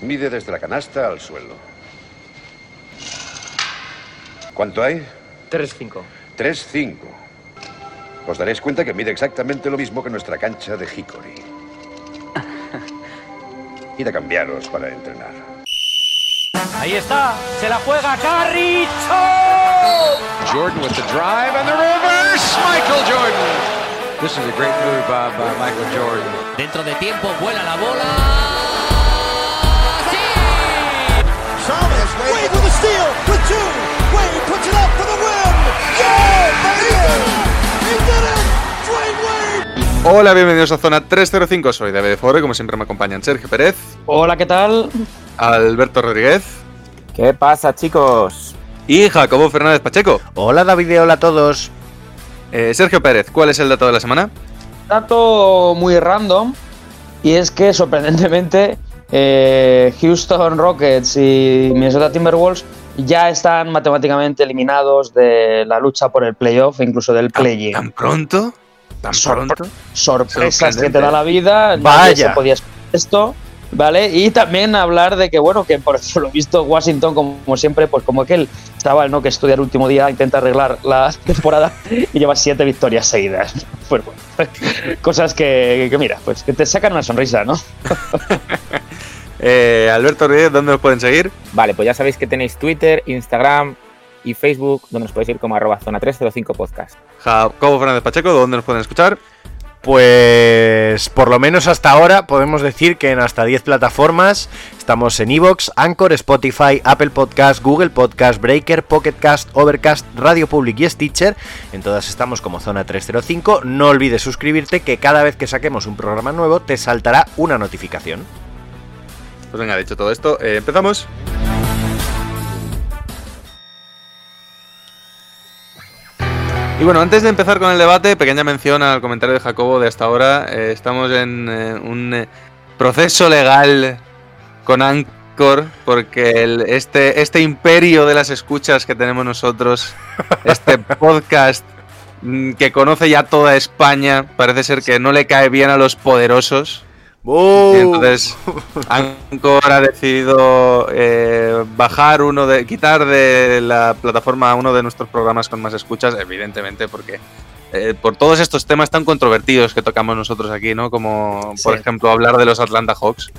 Mide desde la canasta al suelo. ¿Cuánto hay? 3-5. 3-5. Os daréis cuenta que mide exactamente lo mismo que nuestra cancha de Hickory. Id a cambiaros para entrenar. Ahí está, se la juega Carricho. Jordan with the drive and the reverse. Michael Jordan. This is a great move by, by Michael Jordan. Dentro de tiempo vuela la bola. Wade with a steal, with two. Wade puts it up for the win. Yeah, baby! He did it! Dwayne Wade! Hola, bienvenidos a Zona 305. Soy David Fore, como siempre me acompañan Sergio Pérez, Hola, ¿qué tal? Alberto Rodríguez ¿Qué pasa, chicos? y Jacobo Fernández Pacheco. Hola David hola a todos. Eh, Sergio Pérez, ¿cuál es el dato de la semana? dato muy random y es que sorprendentemente eh, Houston Rockets y Minnesota Timberwolves ya están matemáticamente eliminados de la lucha por el playoff incluso del play-in. ¿Tan pronto? ¿Tan Sorpre- pronto? Sorpresas que te da la vida. nadie Vaya. se podía esto. ¿Vale? Y también hablar de que, bueno, que por eso lo visto Washington, como, como siempre, pues como aquel chaval, ¿no? Que estudia el último día, intenta arreglar la temporada y lleva siete victorias seguidas. Pues bueno, cosas que, que mira, pues que te sacan una sonrisa, ¿no? Eh, Alberto Rodríguez, ¿dónde nos pueden seguir? Vale, pues ya sabéis que tenéis Twitter, Instagram y Facebook, donde os podéis ir como arroba zona 305 podcast. Jacobo Fernández Pacheco, ¿dónde nos pueden escuchar? Pues por lo menos hasta ahora podemos decir que en hasta 10 plataformas estamos en Evox, Anchor, Spotify, Apple Podcast, Google Podcast, Breaker, Pocket Cast, Overcast, Radio Public y Stitcher. En todas estamos como Zona 305. No olvides suscribirte que cada vez que saquemos un programa nuevo te saltará una notificación. Pues venga, dicho todo esto, eh, empezamos. Y bueno, antes de empezar con el debate, pequeña mención al comentario de Jacobo de hasta ahora. Eh, estamos en eh, un eh, proceso legal con Anchor, porque el- este, este imperio de las escuchas que tenemos nosotros, este podcast mm, que conoce ya toda España, parece ser que no le cae bien a los poderosos. Y entonces Anchor ha decidido eh, bajar uno de. quitar de la plataforma uno de nuestros programas con más escuchas, evidentemente, porque eh, por todos estos temas tan controvertidos que tocamos nosotros aquí, ¿no? Como por ejemplo hablar de los Atlanta Hawks.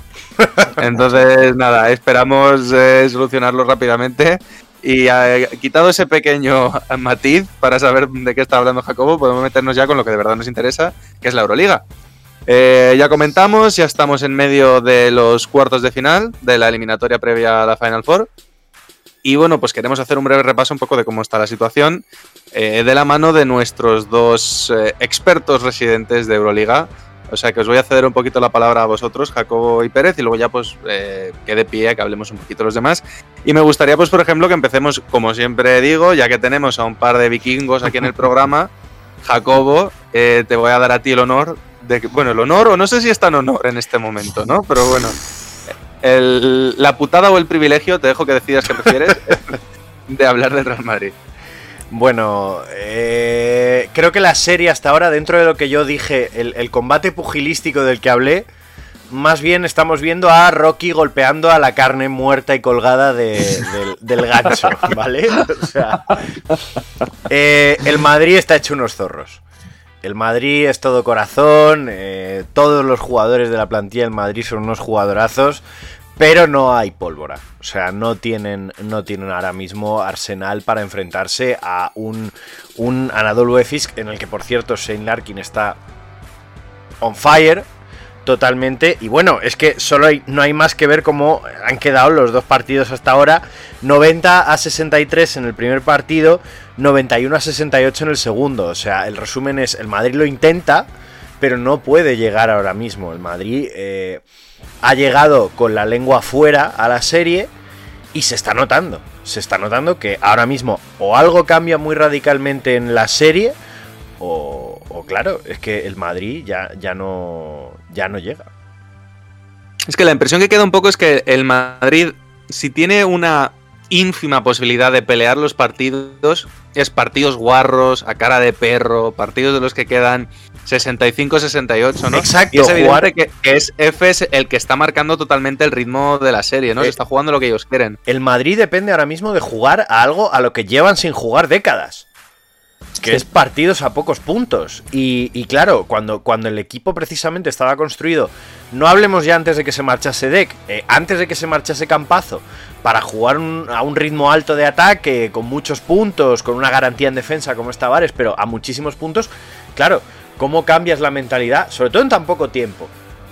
Entonces, nada, esperamos eh, solucionarlo rápidamente. Y eh, quitado ese pequeño matiz para saber de qué está hablando Jacobo, podemos meternos ya con lo que de verdad nos interesa, que es la Euroliga. Eh, ya comentamos, ya estamos en medio de los cuartos de final de la eliminatoria previa a la Final Four. Y bueno, pues queremos hacer un breve repaso un poco de cómo está la situación eh, de la mano de nuestros dos eh, expertos residentes de Euroliga. O sea que os voy a ceder un poquito la palabra a vosotros, Jacobo y Pérez, y luego ya pues quede pie a que hablemos un poquito los demás. Y me gustaría pues por ejemplo que empecemos, como siempre digo, ya que tenemos a un par de vikingos aquí en el programa, Jacobo, te voy a dar a ti el honor de bueno, el honor, o no sé si es tan honor en este momento, ¿no? Pero bueno, el- la putada o el privilegio, te dejo que decidas qué prefieres, de hablar del Real Madrid. Bueno, eh, creo que la serie hasta ahora, dentro de lo que yo dije, el, el combate pugilístico del que hablé, más bien estamos viendo a Rocky golpeando a la carne muerta y colgada de- del, del gancho, ¿vale? O sea, eh, el Madrid está hecho unos zorros. El Madrid es todo corazón, eh, todos los jugadores de la plantilla del Madrid son unos jugadorazos, pero no hay pólvora. O sea, no tienen, no tienen ahora mismo arsenal para enfrentarse a un, un Anadolu Efes, en el que por cierto Shane Larkin está on fire totalmente. Y bueno, es que solo hay, no hay más que ver cómo han quedado los dos partidos hasta ahora. 90 a 63 en el primer partido, 91 a 68 en el segundo. O sea, el resumen es, el Madrid lo intenta, pero no puede llegar ahora mismo. El Madrid eh, ha llegado con la lengua fuera a la serie y se está notando. Se está notando que ahora mismo o algo cambia muy radicalmente en la serie o, o claro, es que el Madrid ya, ya, no, ya no llega. Es que la impresión que queda un poco es que el Madrid, si tiene una ínfima posibilidad de pelear los partidos, es partidos guarros, a cara de perro, partidos de los que quedan 65-68, ¿no? Exacto, Y es evidente que, que es Efes el que está marcando totalmente el ritmo de la serie, ¿no? Se Eh, está jugando lo que ellos quieren. El Madrid depende ahora mismo de jugar a algo a lo que llevan sin jugar décadas. Que Sí. es partidos a pocos puntos. Y, y claro, cuando, cuando el equipo precisamente estaba construido, no hablemos ya antes de que se marchase Deck, eh, antes de que se marchase Campazo, para jugar un- a un ritmo alto de ataque, con muchos puntos, con una garantía en defensa como está Vares, pero a muchísimos puntos, claro, ¿cómo cambias la mentalidad? Sobre todo en tan poco tiempo.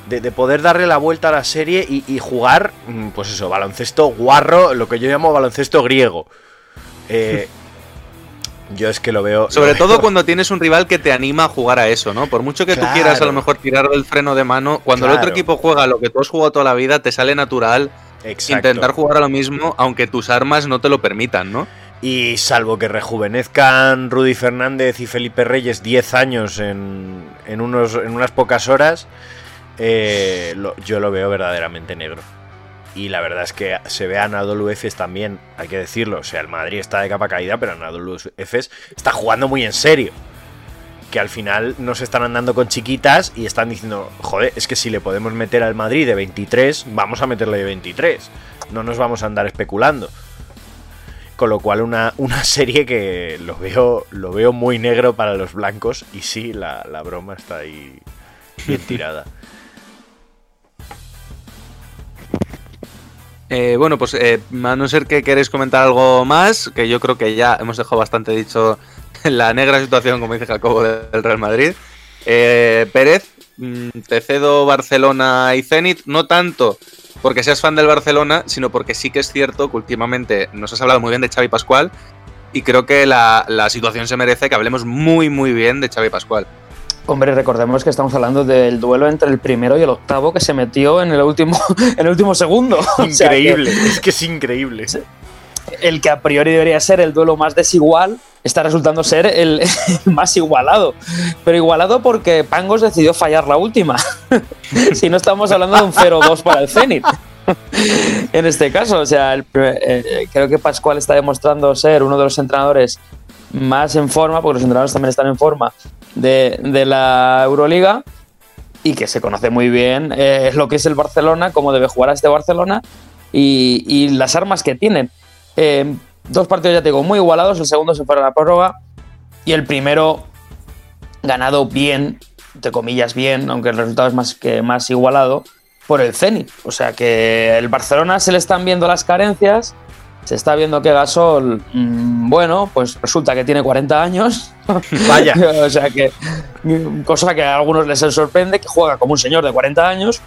De, de poder darle la vuelta a la serie y, y jugar, mm, pues eso, baloncesto guarro, lo que yo llamo baloncesto griego. Eh, yo es que lo veo. Sobre lo todo cuando tienes un rival que te anima a jugar a eso, ¿no? Por mucho que tú quieras a lo mejor tirar del freno de mano, cuando el otro equipo juega lo que tú has jugado toda la vida, te sale natural Exacto. intentar jugar a lo mismo, aunque tus armas no te lo permitan, ¿no? Y salvo que rejuvenezcan Rudy Fernández y Felipe Reyes 10 años en, en, unos, en unas pocas horas, eh, lo- yo lo veo verdaderamente negro. Y la verdad es que se ve a Anadolu Efes también, hay que decirlo. O sea, el Madrid está de capa caída, pero Anadolu Efes está jugando muy en serio. Que al final no se están andando con chiquitas y están diciendo, joder, es que si le podemos meter al Madrid de 23, vamos a meterle de 23. No nos vamos a andar especulando. Con lo cual una, una serie que lo veo, lo veo muy negro para los blancos. Y sí, la, la broma está ahí bien tirada. Eh, bueno, pues eh, a no ser que queréis comentar algo más, que yo creo que ya hemos dejado bastante dicho la negra situación, como dice Jacobo, del Real Madrid. Eh, Pérez, mm, te cedo Barcelona y Zenit, no tanto porque seas fan del Barcelona, sino porque sí que es cierto que últimamente nos has hablado muy bien de Xavi Pascual y creo que la, la situación se merece que hablemos muy, muy bien de Xavi Pascual. Hombre, recordemos que estamos hablando del duelo entre el primero y el octavo que se metió en el último, en el último segundo. O sea que Increíble, es que es increíble. el que a priori debería ser el duelo más desigual está resultando ser el, más igualado. Pero igualado porque Pangos decidió fallar la última. si no estamos hablando de un 0-2 para el Zenit. en este caso, o sea, eh, creo que Pascual está demostrando ser uno de los entrenadores más en forma, porque los entrenadores también están en forma, de, la Euroliga y que se conoce muy bien eh, lo que es el Barcelona, cómo debe jugar este Barcelona y, y las armas que tienen. Eh, dos partidos, ya te digo, muy igualados. El segundo se fue a la prórroga y el primero ganado bien, entre comillas bien, aunque el resultado es más que más igualado, por el Zenit. O sea que el Barcelona se le están viendo las carencias. Se está viendo que Gasol, mm, bueno, pues resulta que tiene 40 años. Vaya. o sea que, cosa que a algunos les sorprende, que juega como un señor de 40 años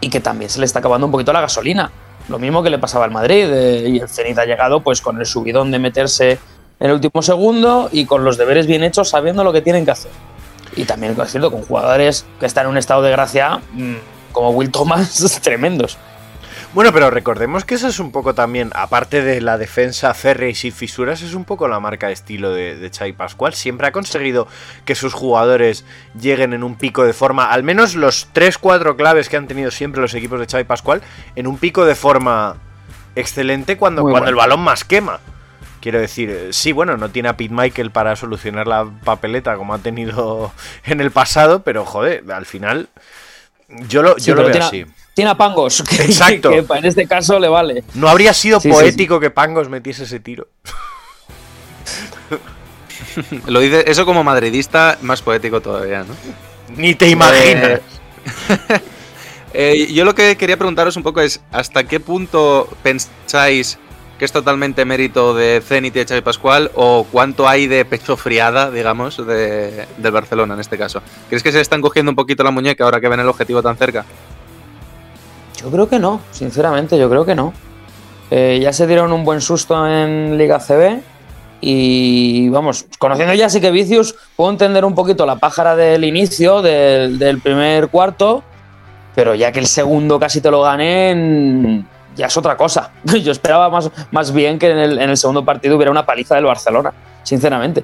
y que también se le está acabando un poquito la gasolina. Lo mismo que le pasaba al Madrid eh, y el Zenit ha llegado pues con el subidón de meterse en el último segundo y con los deberes bien hechos sabiendo lo que tienen que hacer. Y también es cierto con jugadores que están en un estado de gracia mm, como Will Thomas tremendos. Bueno, pero recordemos que eso es un poco también, aparte de la defensa férrea y sin fisuras, es un poco la marca de estilo de, de Xavi Pascual. Siempre ha conseguido que sus jugadores lleguen en un pico de forma, al menos los 3-4 claves que han tenido siempre los equipos de Xavi Pascual, en un pico de forma excelente cuando, Muy cuando bueno. el balón más quema. Quiero decir, eh, sí, bueno, no tiene a Pete Michael para solucionar la papeleta como ha tenido en el pasado, pero joder, al final yo lo, Sí, yo lo veo tiene, así. Tiene a Pangos, que, Exacto. que en este caso le vale. No habría sido Sí, sí, poético que Pangos metiese ese tiro. Lo dice eso como madridista, más poético todavía, ¿no? Ni te imaginas. Eh, yo lo que quería preguntaros un poco es, ¿hasta qué punto pensáis que es totalmente mérito de Zenit y de Xavi Pascual o cuánto hay de pecho friada, digamos, de, del Barcelona en este caso? ¿Crees que se le están cogiendo un poquito la muñeca ahora que ven el objetivo tan cerca? Yo creo que no, sinceramente, yo creo que no. Eh, ya se dieron un buen susto en Liga CB y vamos, conociendo ya sí que Vicius, puedo entender un poquito la pájara del inicio, del, primer cuarto, pero ya que el segundo casi te lo gané, mm, ya es otra cosa. Yo esperaba más, más bien que en el, en el segundo partido hubiera una paliza del Barcelona, sinceramente.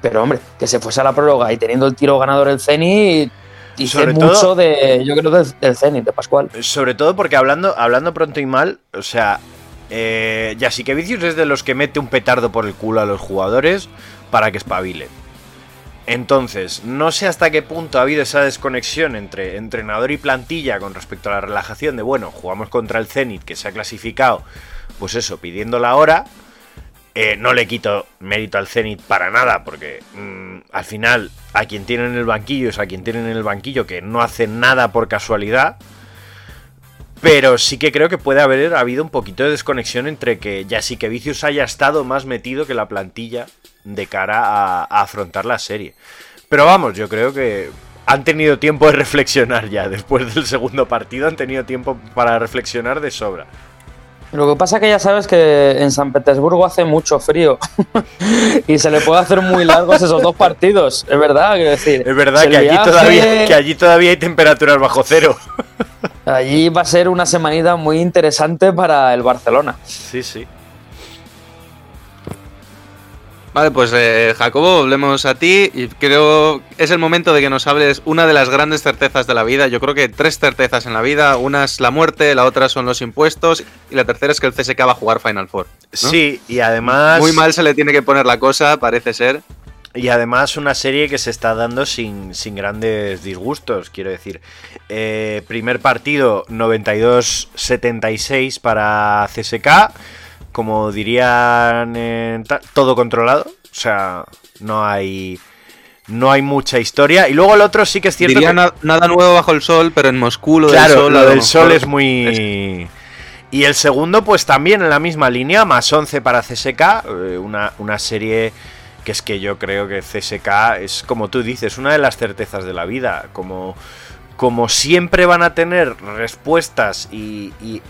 Pero hombre, que se fuese a la prórroga y teniendo el tiro ganador el Zenit, dice Sobre mucho todo- de, yo creo, del, del Zenit, de Pascual. Sobre todo porque hablando, hablando pronto y mal, o sea, Eh, Jasikevicius es de los que mete un petardo por el culo a los jugadores para que espabilen. Entonces, no sé hasta qué punto ha habido esa desconexión entre entrenador y plantilla con respecto a la relajación de, bueno, jugamos contra el Zenit que se ha clasificado, pues eso, pidiendo la hora. Eh, no le quito mérito al Zenit para nada, porque mm, al final a quien tienen en el banquillo es a quien tienen en el banquillo que no hace nada por casualidad. Pero sí que creo que puede haber habido un poquito de desconexión entre que ya sí que Vicius haya estado más metido que la plantilla de cara a, a afrontar la serie. Pero vamos, yo creo que han tenido tiempo de reflexionar ya. Después del segundo partido han tenido tiempo para reflexionar de sobra. Lo que pasa que ya sabes que en San Petersburgo hace mucho frío y se le puede hacer muy largos esos dos partidos, es verdad, quiero decir. Es verdad que allí, viaje- todavía, que allí todavía hay temperaturas bajo cero. Allí va a ser una semanita muy interesante para el Barcelona. Sí, sí. Vale, pues eh, Jacobo, volvemos a ti y creo es el momento de que nos hables una de las grandes certezas de la vida. Yo creo que tres certezas en la vida. Una es la muerte, la otra son los impuestos y la tercera es que el CSK va a jugar Final Four. ¿no? Sí, y además. Muy mal se le tiene que poner la cosa, parece ser. Y además una serie que se está dando sin, sin grandes disgustos, quiero decir. Eh, primer partido 92-76 para CSK. Como dirían, todo controlado. O sea, no hay... No hay mucha historia. Y luego el otro sí que es cierto Diría que- na- nada nuevo bajo el sol, pero en Moscú lo claro, del sol. lo del sol es muy... Y el segundo, pues también en la misma línea, más 11 para CSK, eh, una, una serie que es que yo creo que CSK es, como tú dices, una de las certezas de la vida. Como, como siempre van a tener respuestas y... y-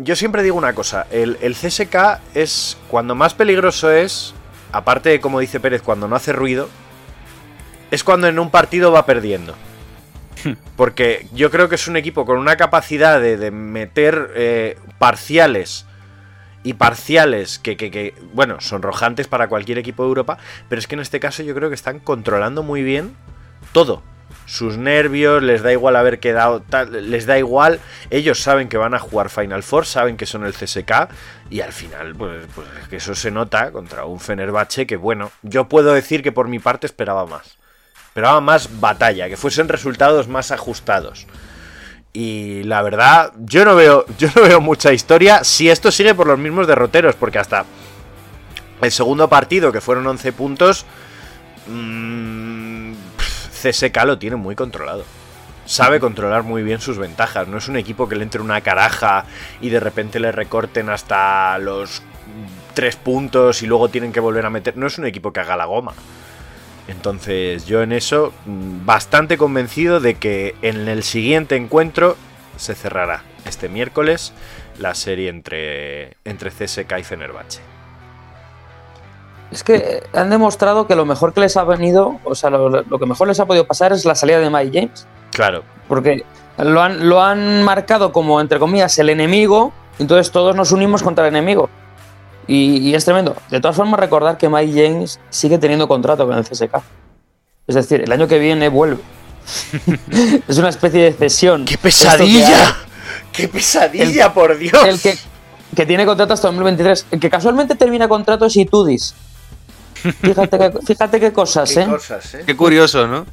Yo siempre digo una cosa, el, el CSK es cuando más peligroso es, aparte de como dice Pérez, cuando no hace ruido, es cuando en un partido va perdiendo. Porque yo creo que es un equipo con una capacidad de, de meter eh, parciales y parciales que, que- que, bueno, sonrojantes para cualquier equipo de Europa, pero es que en este caso yo creo que están controlando muy bien todo. Sus nervios, les da igual haber quedado, tal, les da igual, ellos saben que van a jugar Final Four, saben que son el CSK y al final, pues, pues es que eso se nota contra un Fenerbahce que, bueno, yo puedo decir que por mi parte esperaba más. Esperaba más batalla, que fuesen resultados más ajustados. Y la verdad, yo no veo, yo no veo mucha historia si esto sigue por los mismos derroteros, porque hasta el segundo partido, que fueron 11 puntos, mm, CSK lo tiene muy controlado. Sabe controlar muy bien sus ventajas. No es un equipo que le entre una caraja y de repente le recorten hasta los 3 puntos y luego tienen que volver a meter. No es un equipo que haga la goma. Entonces yo en eso mm, bastante convencido de que en el siguiente encuentro se cerrará este miércoles la serie entre, entre CSK y Fenerbahce. Es que han demostrado que lo mejor que les ha venido, o sea, lo, lo que mejor les ha podido pasar es la salida de Mike James. Claro, Porque lo han, lo han marcado como, entre comillas, el enemigo, entonces todos nos unimos contra el enemigo. Y, y es tremendo. De todas formas, recordar que Mike James sigue teniendo contrato con el CSK. Es decir, el año que viene vuelve. es una especie de cesión. ¡Qué pesadilla! ¡Qué pesadilla, El- por Dios! El que, que tiene contrato hasta 2023. El que casualmente termina contrato es Itudis. Fíjate, que- fíjate qué cosas, Qué ¿eh? cosas, ¿eh? Qué curioso, ¿no?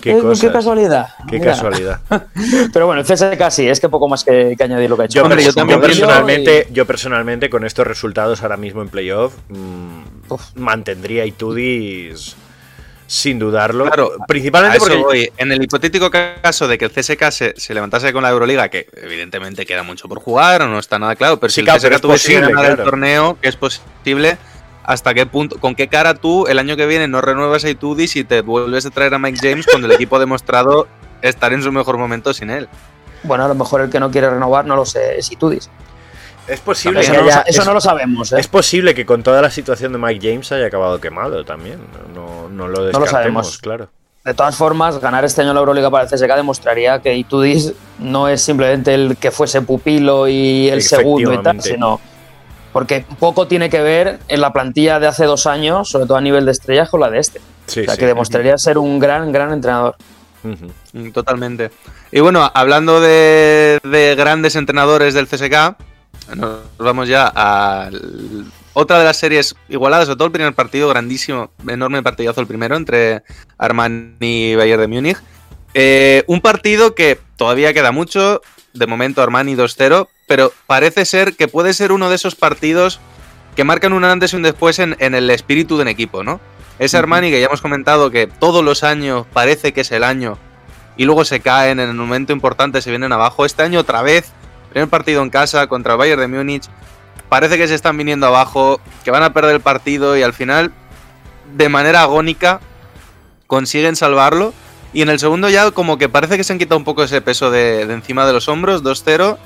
Qué, Qué- cosas. qué casualidad. Qué Mira. casualidad. Pero bueno, el CSK sí, es que poco más que, que añadir lo que ha hecho. Yo, Hombre, yo también yo pienso- personalmente, yo personalmente con estos resultados ahora mismo en playoff mm, Uf. mantendría Itudis sin dudarlo. Claro, principalmente A eso porque voy. En el hipotético caso de que el CSK se, se levantase con la Euroliga, que evidentemente queda mucho por jugar o no está nada claro, pero Sí, si el claro, CSK tuviese que ganar claro. el torneo, que es posible, ¿hasta qué punto, con qué cara tú el año que viene no renuevas a Itudis y te vuelves a traer a Mike James cuando el equipo ha demostrado estar en su mejor momento sin él? Bueno, a lo mejor el que no quiere renovar, no lo sé, es Itudis. es posible Eso, que no, eso es- no lo sabemos, ¿eh? Es posible que con toda la situación de Mike James haya acabado quemado también. No, no lo lo descartemos, sabemos. claro. De todas formas, ganar este año la Euroliga para el CSK demostraría que Itudis no es simplemente el que fuese pupilo y el segundo y tal, sino porque poco tiene que ver en la plantilla de hace dos años, sobre todo a nivel de estrellas, con la de este. Sí, o sea, sí. que demostraría ser un gran, gran entrenador. Mm, Totalmente. Y bueno, hablando de, de grandes entrenadores del CSK, nos vamos ya a otra de las series igualadas, sobre todo el primer partido, grandísimo, enorme partidazo el primero entre Armani y Bayern de Múnich. Eh, un partido que todavía queda mucho, de momento Armani 2-0, pero parece ser que puede ser uno de esos partidos que marcan un antes y un después en, en el espíritu de un equipo, ¿no? Ese Armani que ya hemos comentado que todos los años parece que es el año y luego se caen en el momento importante, se vienen abajo. Este año otra vez, primer partido en casa contra el Bayern de Múnich, parece que se están viniendo abajo, que van a perder el partido y al final, de manera agónica, consiguen salvarlo. Y en el segundo ya como que parece que se han quitado un poco ese peso de, de encima de los hombros, 2-0,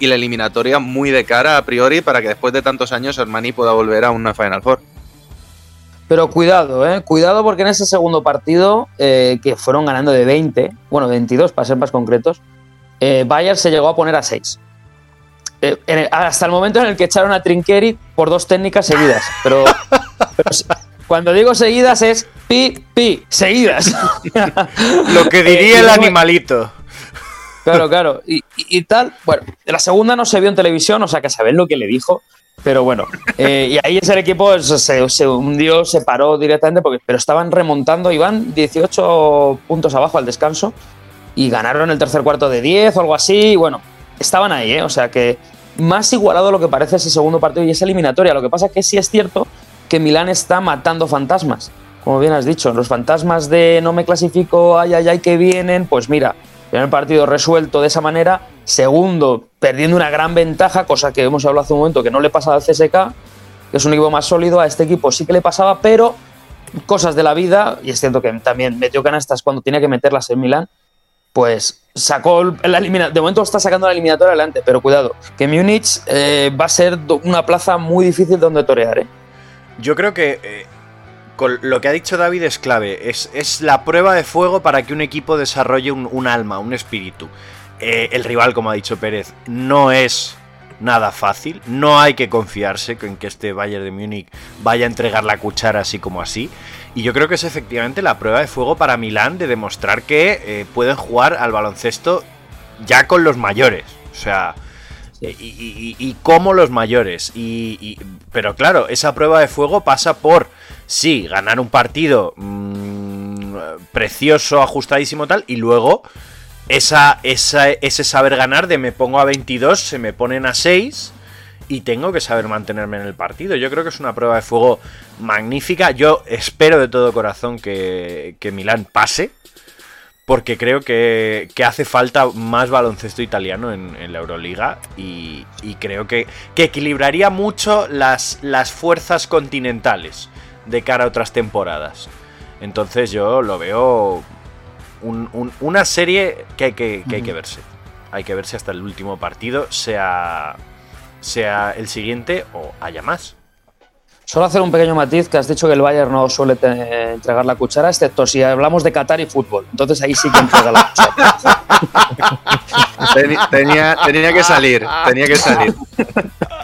y la eliminatoria muy de cara a priori para que después de tantos años Armani pueda volver a una Final Four. Pero cuidado, ¿eh? Cuidado porque en ese segundo partido, eh, que fueron ganando de 20, bueno, 22 para ser más concretos, eh, Bayern se llegó a poner a 6. Eh, el- hasta el momento en el que echaron a Trinqueri por dos técnicas seguidas. Pero, pero cuando digo seguidas es pi, pi, seguidas. Lo que diría Eh, el animalito. Claro, claro. Y, tal. Bueno, la segunda no se vio en televisión, o sea que saben lo que le dijo. Pero bueno, eh, y ahí ese equipo se, se- se hundió, se paró directamente, porque, pero estaban remontando, iban 18 puntos abajo al descanso y ganaron el tercer cuarto de 10 o algo así. Y bueno, estaban ahí, ¿eh? O sea que más igualado lo que parece ese segundo partido y esa eliminatoria. Lo que pasa es que sí es cierto que Milán está matando fantasmas. Como bien has dicho, los fantasmas de no me clasifico, ay, ay, ay, que vienen, pues mira, primer partido resuelto de esa manera, segundo perdiendo una gran ventaja, cosa que hemos hablado hace un momento que no le pasa al CSK, que es un equipo más sólido, a este equipo sí que le pasaba, pero cosas de la vida, y es cierto que también metió canastas cuando tenía que meterlas en Milán, pues sacó la eliminación. De momento está sacando la eliminatoria adelante, pero cuidado, que Múnich eh, va a ser una plaza muy difícil donde torear. ¿eh? Yo creo que eh, con lo que ha dicho David es clave. Es, es la prueba de fuego para que un equipo desarrolle un, un alma, un espíritu. Eh, el rival, como ha dicho Pérez, no es nada fácil. No hay que confiarse en que este Bayern de Múnich vaya a entregar la cuchara así como así. Y yo creo que es efectivamente la prueba de fuego para Milán de demostrar que eh, pueden jugar al baloncesto ya con los mayores. O sea, y, y- y- y como los mayores. Pero claro, esa prueba de fuego pasa por, sí, ganar un partido mm, precioso, ajustadísimo tal, y luego esa, esa- ese saber ganar de me pongo a 22, se me ponen a 6 y tengo que saber mantenerme en el partido. Yo creo que es una prueba de fuego magnífica. Yo espero de todo corazón que, que Milán pase. Porque creo que, que hace falta más baloncesto italiano en, la Euroliga y, y creo que, que equilibraría mucho las, las fuerzas continentales de cara a otras temporadas. Entonces yo lo veo un- un- una serie que hay que, que hay que verse. Hay que verse hasta el último partido, sea, sea el siguiente o haya más. Solo hacer un pequeño matiz que has dicho que el Bayern no suele te- entregar la cuchara, excepto si hablamos de Qatar y fútbol. Entonces ahí sí que entrega la cuchara. Tenía, tenía que salir, tenía que salir.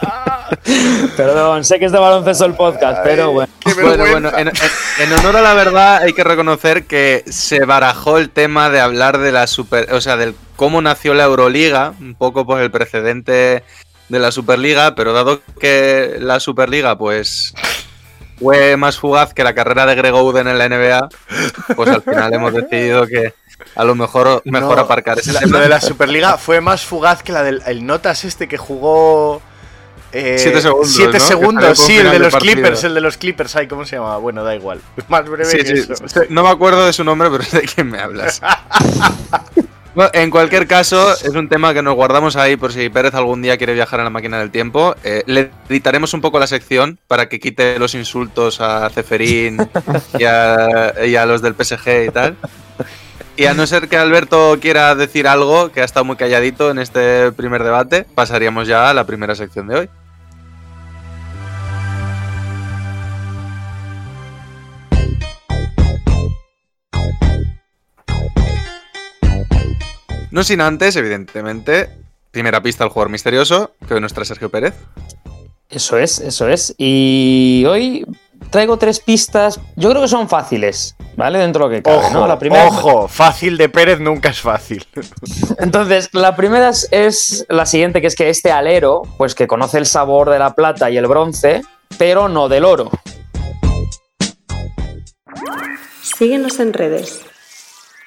Perdón, sé que es de baloncesto el podcast, pero bueno. Bueno, bueno, en, en- en honor a la verdad hay que reconocer que se barajó el tema de hablar de la super, o sea, del cómo nació la Euroliga, un poco por el precedente de la Superliga, pero dado que la Superliga pues fue más fugaz que la carrera de Greg Oden en la NBA, pues al final hemos decidido que a lo mejor mejor No, aparcar ese la- tema. Lo de la Superliga fue más fugaz que la del el Notas este que jugó. Eh, Siete segundos, siete segundos, sí, el de los partido. Clippers, el de los Clippers, ay, ¿cómo se llama? Bueno, da igual. Más breve Sí, que sí, eso. No me acuerdo de su nombre, pero sé de quién me hablas. Bueno, en cualquier caso, es un tema que nos guardamos ahí por si Pérez algún día quiere viajar a la máquina del tiempo. Eh, le editaremos un poco la sección para que quite los insultos a Ceferín y a, y a los del PSG y tal. Y a no ser que Alberto quiera decir algo, que ha estado muy calladito en este primer debate, pasaríamos ya a la primera sección de hoy. No sin antes, evidentemente, primera pista al jugador misterioso, que hoy nos trae Sergio Pérez. Eso es, eso es. Y hoy traigo tres pistas. Yo creo que son fáciles. ¿vale? Dentro de lo que cabe, Ojo, ¿no? La primera, ojo, fácil de Pérez nunca es fácil. Entonces, la primera es, es la siguiente, que es que este alero, pues que conoce el sabor de la plata y el bronce, pero no del oro. Síguenos en redes.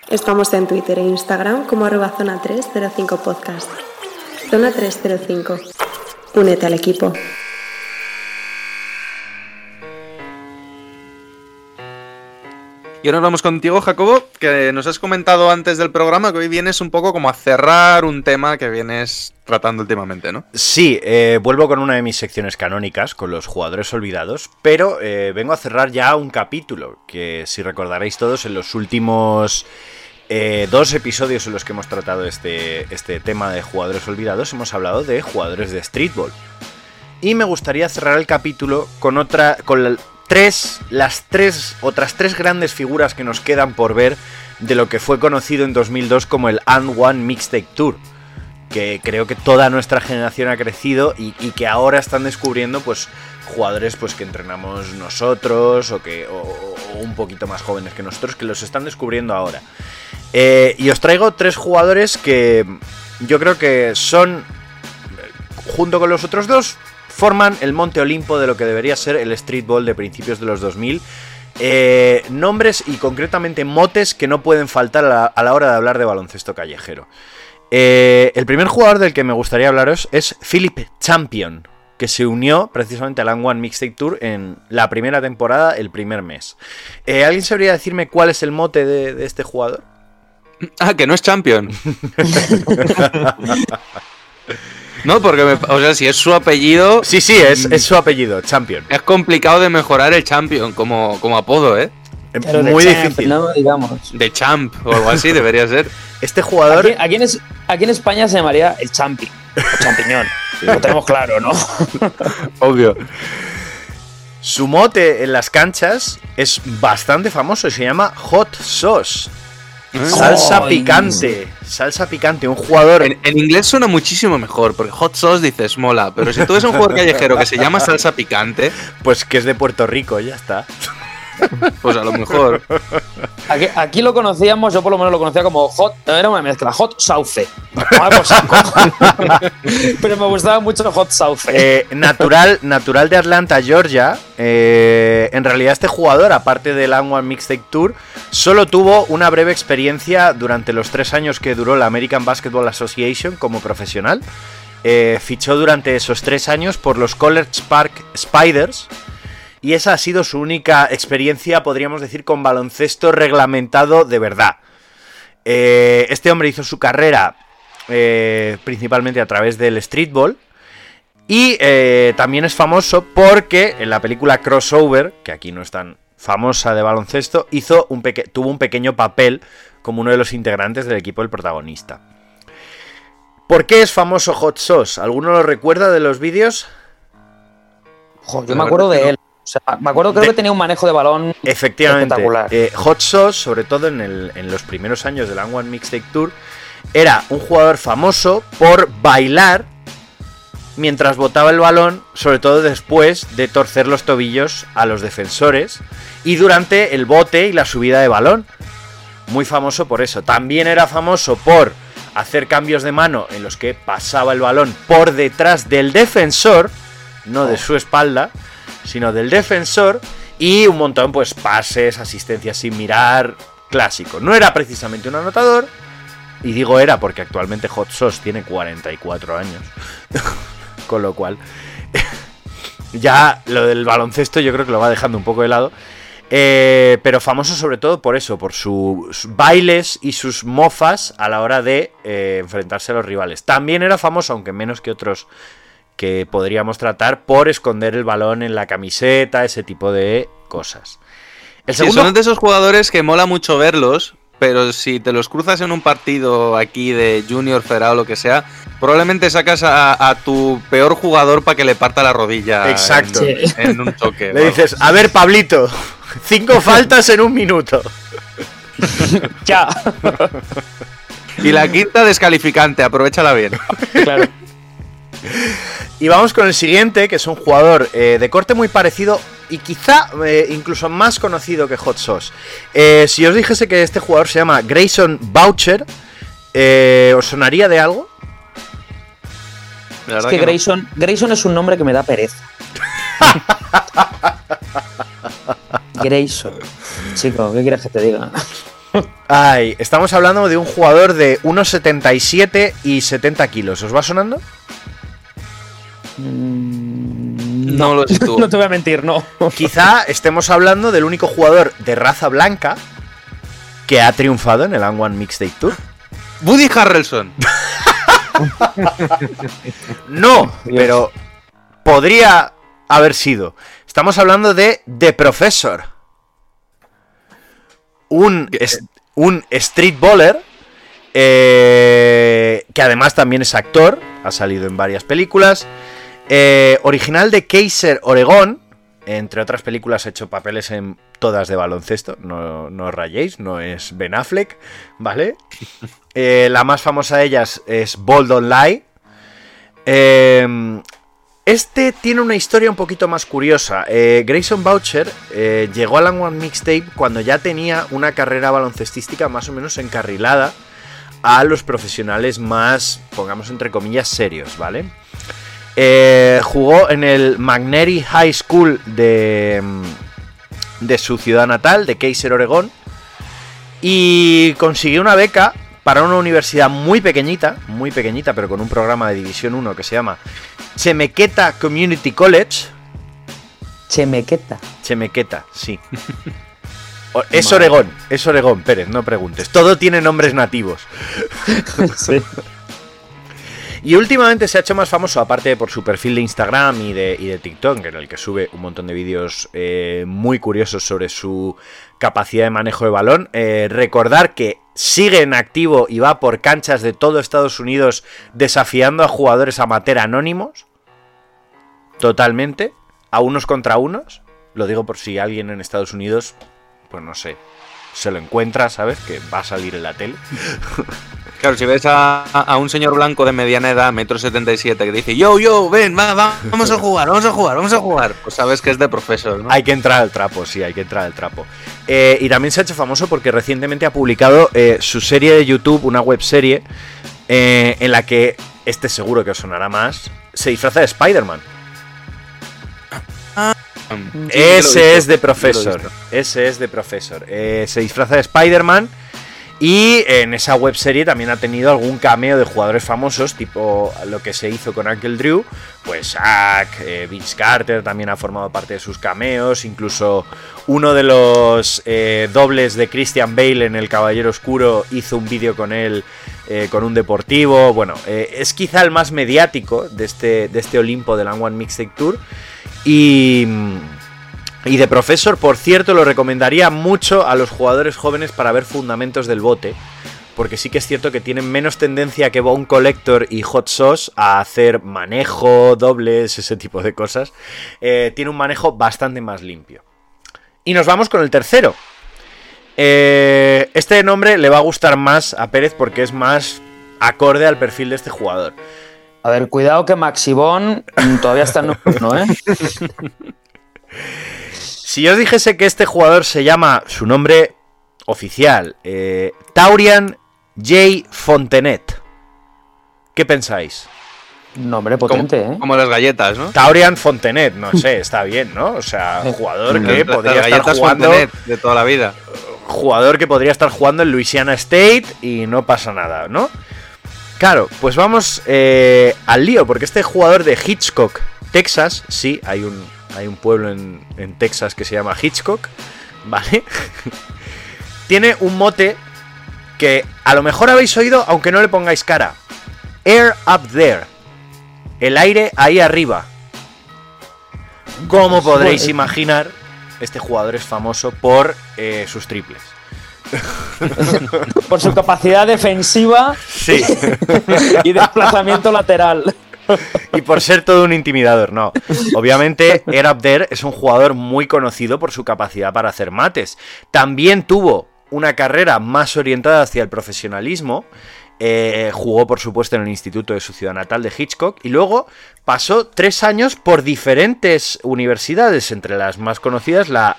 Estamos en Twitter e Instagram como arroba zona 305 podcast. Zona 305. Únete al equipo. Y ahora vamos contigo, Jacobo, que nos has comentado antes del programa que hoy vienes un poco como a cerrar un tema que vienes tratando últimamente, ¿no? Sí, eh, vuelvo con una de mis secciones canónicas, con los jugadores olvidados, pero eh, vengo a cerrar ya un capítulo que, si recordaréis todos, en los últimos eh, dos episodios en los que hemos tratado este, este tema de jugadores olvidados, hemos hablado de jugadores de streetball. Y me gustaría cerrar el capítulo con otra. con la- tres. las tres. otras tres grandes figuras que nos quedan por ver de lo que fue conocido en 2002 como el And One Mixtape Tour. Que creo que toda nuestra generación ha crecido y, que ahora están descubriendo, pues, jugadores pues que entrenamos nosotros o que. o un poquito más jóvenes que nosotros, que los están descubriendo ahora. Eh, y os traigo tres jugadores que yo creo que son junto con los otros dos, forman el Monte Olimpo de lo que debería ser el streetball de principios de los 2000. Eh, nombres y concretamente motes que no pueden faltar a la, a la hora de hablar de baloncesto callejero. Eh, el primer jugador del que me gustaría hablaros es Philip Champion, que se unió precisamente al One Mixtape Tour en la primera temporada, el primer mes. Eh, ¿Alguien sabría decirme cuál es el mote de, de este jugador? Ah, que no es champion. no, porque, me- o sea, si es su apellido, Sí, sí, es, es su apellido, Champion. es complicado de mejorar el champion como, como apodo, ¿eh? De Muy champ, difícil. ¿no? Digamos. De champ o algo así debería ser. Este jugador Aquí, aquí en, es- aquí en España se llamaría el champi, o champiñón. Lo tenemos claro, ¿no? Obvio. Su mote en las canchas es bastante famoso y se llama Hot Sauce. Salsa picante. Salsa picante. Un jugador. En, en inglés suena muchísimo mejor, porque hot sauce dices mola, pero si tú eres un jugador callejero que se llama salsa picante, Pues que es de Puerto Rico, ya está. pues a lo mejor. Aquí, aquí lo conocíamos, yo por lo menos lo conocía como hot, era una mezcla, hot sauce. Pero me gustaba mucho hot sauce. Eh, natural, natural de Atlanta, Georgia. eh, en realidad, este jugador, aparte del One Mixtape Tour, solo tuvo una breve experiencia durante los tres años que duró la American Basketball Association como profesional. Eh, fichó durante esos tres años por los College Park Spiders. Y esa ha sido su única experiencia, podríamos decir, con baloncesto reglamentado de verdad. Eh, este hombre hizo su carrera eh, principalmente a través del streetball. Y eh, también es famoso porque en la película Crossover, que aquí no es tan famosa de baloncesto, hizo un tuvo un pequeño papel como uno de los integrantes del equipo del protagonista. ¿Por qué es famoso Hot Sauce? ¿Alguno lo recuerda de los vídeos? Yo me acuerdo de él. O sea, me acuerdo creo De- que tenía un manejo de balón Efectivamente. espectacular. eh, Hot Sauce, sobre todo en, el- en los primeros años del One Mixtape Tour, era un jugador famoso por bailar mientras botaba el balón, sobre todo después de torcer los tobillos a los defensores y durante el bote y la subida de balón. Muy famoso por eso. También era famoso por hacer cambios de mano en los que pasaba el balón por detrás del defensor, no de su espalda, sino del defensor y un montón pues pases, asistencias sin mirar, clásico. No era precisamente un anotador y digo era porque actualmente Hot Sauce tiene 44 años. Con lo cual ya lo del baloncesto yo creo que lo va dejando un poco de lado. Eh, pero famoso sobre todo por eso, por sus bailes y sus mofas a la hora de eh, enfrentarse a los rivales. También era famoso, aunque menos que otros que podríamos tratar, por esconder el balón en la camiseta, ese tipo de cosas. El Sí, segundo, son de esos jugadores que mola mucho verlos, pero si te los cruzas en un partido aquí de Junior, Fera o lo que sea, probablemente sacas a, a tu peor jugador para que le parta la rodilla Exacto. en, en un choque. le dices, a ver Pablito, cinco faltas en un minuto. Ya. Y la quinta descalificante, aprovechala bien. claro. Y vamos con el siguiente, que es un jugador eh, de corte muy parecido, y quizá eh, incluso más conocido que Hot Sauce. Eh, si os dijese que este jugador se llama Grayson Boucher, eh, ¿os sonaría de algo? La Es que que no. Grayson, Grayson es un nombre que me da pereza. Grayson. Chico, ¿qué quieres que te diga? Ay, estamos hablando de un jugador de 1,77 y 70 kilos. ¿Os va sonando? Mm, No lo sitúo. no te voy a mentir, no. Quizá estemos hablando del único jugador de raza blanca que ha triunfado en el And One Mixtape Tour. Woody Harrelson. No, pero podría haber sido. Estamos hablando de The Professor. Un, es- un street bowler eh, que además también es actor, ha salido en varias películas. Eh, original de Kaiser, Oregón. Entre otras películas ha hecho papeles en todas de baloncesto. No, no os rayéis, no es Ben Affleck, ¿vale? Eh, la más famosa de ellas es Bold Don't Lie. Eh, este tiene una historia un poquito más curiosa. Eh, Grayson Boucher eh, llegó al One Mixtape cuando ya tenía una carrera baloncestística más o menos encarrilada a los profesionales más, pongamos entre comillas, serios, ¿vale? Eh, jugó en el Magnery High School de, mm, de su ciudad natal, de Kaiser, Oregón, y consiguió una beca para una universidad muy pequeñita, muy pequeñita, pero con un programa de División 1 que se llama Chemequeta Community College. Chemequeta. Chemequeta, sí. Es Oregón, es Oregón, Pérez, no preguntes. Todo tiene nombres nativos. Sí. Y últimamente se ha hecho más famoso, aparte por su perfil de Instagram y de, y de TikTok, en el que sube un montón de vídeos eh, muy curiosos sobre su capacidad de manejo de balón. Eh, recordar que sigue en activo y va por canchas de todo Estados Unidos desafiando a jugadores amateur anónimos. Totalmente. A unos contra unos. Lo digo por si alguien en Estados Unidos, pues no sé, se lo encuentra, ¿sabes? Que va a salir en la tele. Claro, si ves a, a un señor blanco de mediana edad, metro 77, que dice, yo, yo, ven, va, va, vamos a jugar, vamos a jugar, vamos a jugar, pues sabes que es de profesor, ¿no? Hay que entrar al trapo, sí, hay que entrar al trapo. Eh, y también se ha hecho famoso porque recientemente ha publicado eh, su serie de YouTube, una web serie, eh, en la que, este seguro que os sonará más, se disfraza de Spider-Man. Mm. Ese es de lo he Professor. visto. Ese es de Professor. Eh, se disfraza de Spider-Man. Y en esa web serie también ha tenido algún cameo de jugadores famosos, tipo lo que se hizo con Uncle Drew. Pues Shaq, eh, Vince Carter también ha formado parte de sus cameos. Incluso uno de los eh, dobles de Christian Bale en El Caballero Oscuro hizo un vídeo con él eh, con un deportivo. Bueno, eh, es quizá el más mediático de este, de este Olimpo del One Mixtape Tour. Y. Y de Professor, por cierto, lo recomendaría mucho a los jugadores jóvenes para ver fundamentos del bote. Porque sí que es cierto que tienen menos tendencia que Bone Collector y Hot Sauce a hacer manejo, dobles, ese tipo de cosas. Eh, tiene un manejo bastante más limpio. Y nos vamos con el tercero. Eh, este nombre le va a gustar más a Pérez porque es más acorde al perfil de este jugador. A ver, cuidado que Maxibón todavía está en uno, ¿eh? Si yo os dijese que este jugador se llama su nombre oficial, eh, Taurian J. Fontenet, ¿qué pensáis? Nombre Como, potente, ¿eh? como las galletas, ¿no? Taurian Fontenet, no sé, está bien, ¿no? O sea, jugador que Las- podría las estar jugando, Fontenet de toda la vida. jugador que podría estar jugando en Louisiana State y no pasa nada, ¿no? Claro, pues vamos eh, al lío, porque este jugador de Hitchcock, Texas, sí, hay un, hay un pueblo en, en Texas que se llama Hitchcock, ¿vale? Tiene un mote que a lo mejor habéis oído, aunque no le pongáis cara. Air up there. El aire ahí arriba. Como podréis Joder. imaginar, este jugador es famoso por eh, sus triples. Por su capacidad defensiva Sí. y desplazamiento lateral. Y por ser todo un intimidador, no. Obviamente, Air There es un jugador muy conocido por su capacidad para hacer mates. También tuvo una carrera más orientada hacia el profesionalismo eh, jugó, por supuesto, en el instituto de su ciudad natal de Hitchcock y luego pasó tres años por diferentes universidades, entre las más conocidas la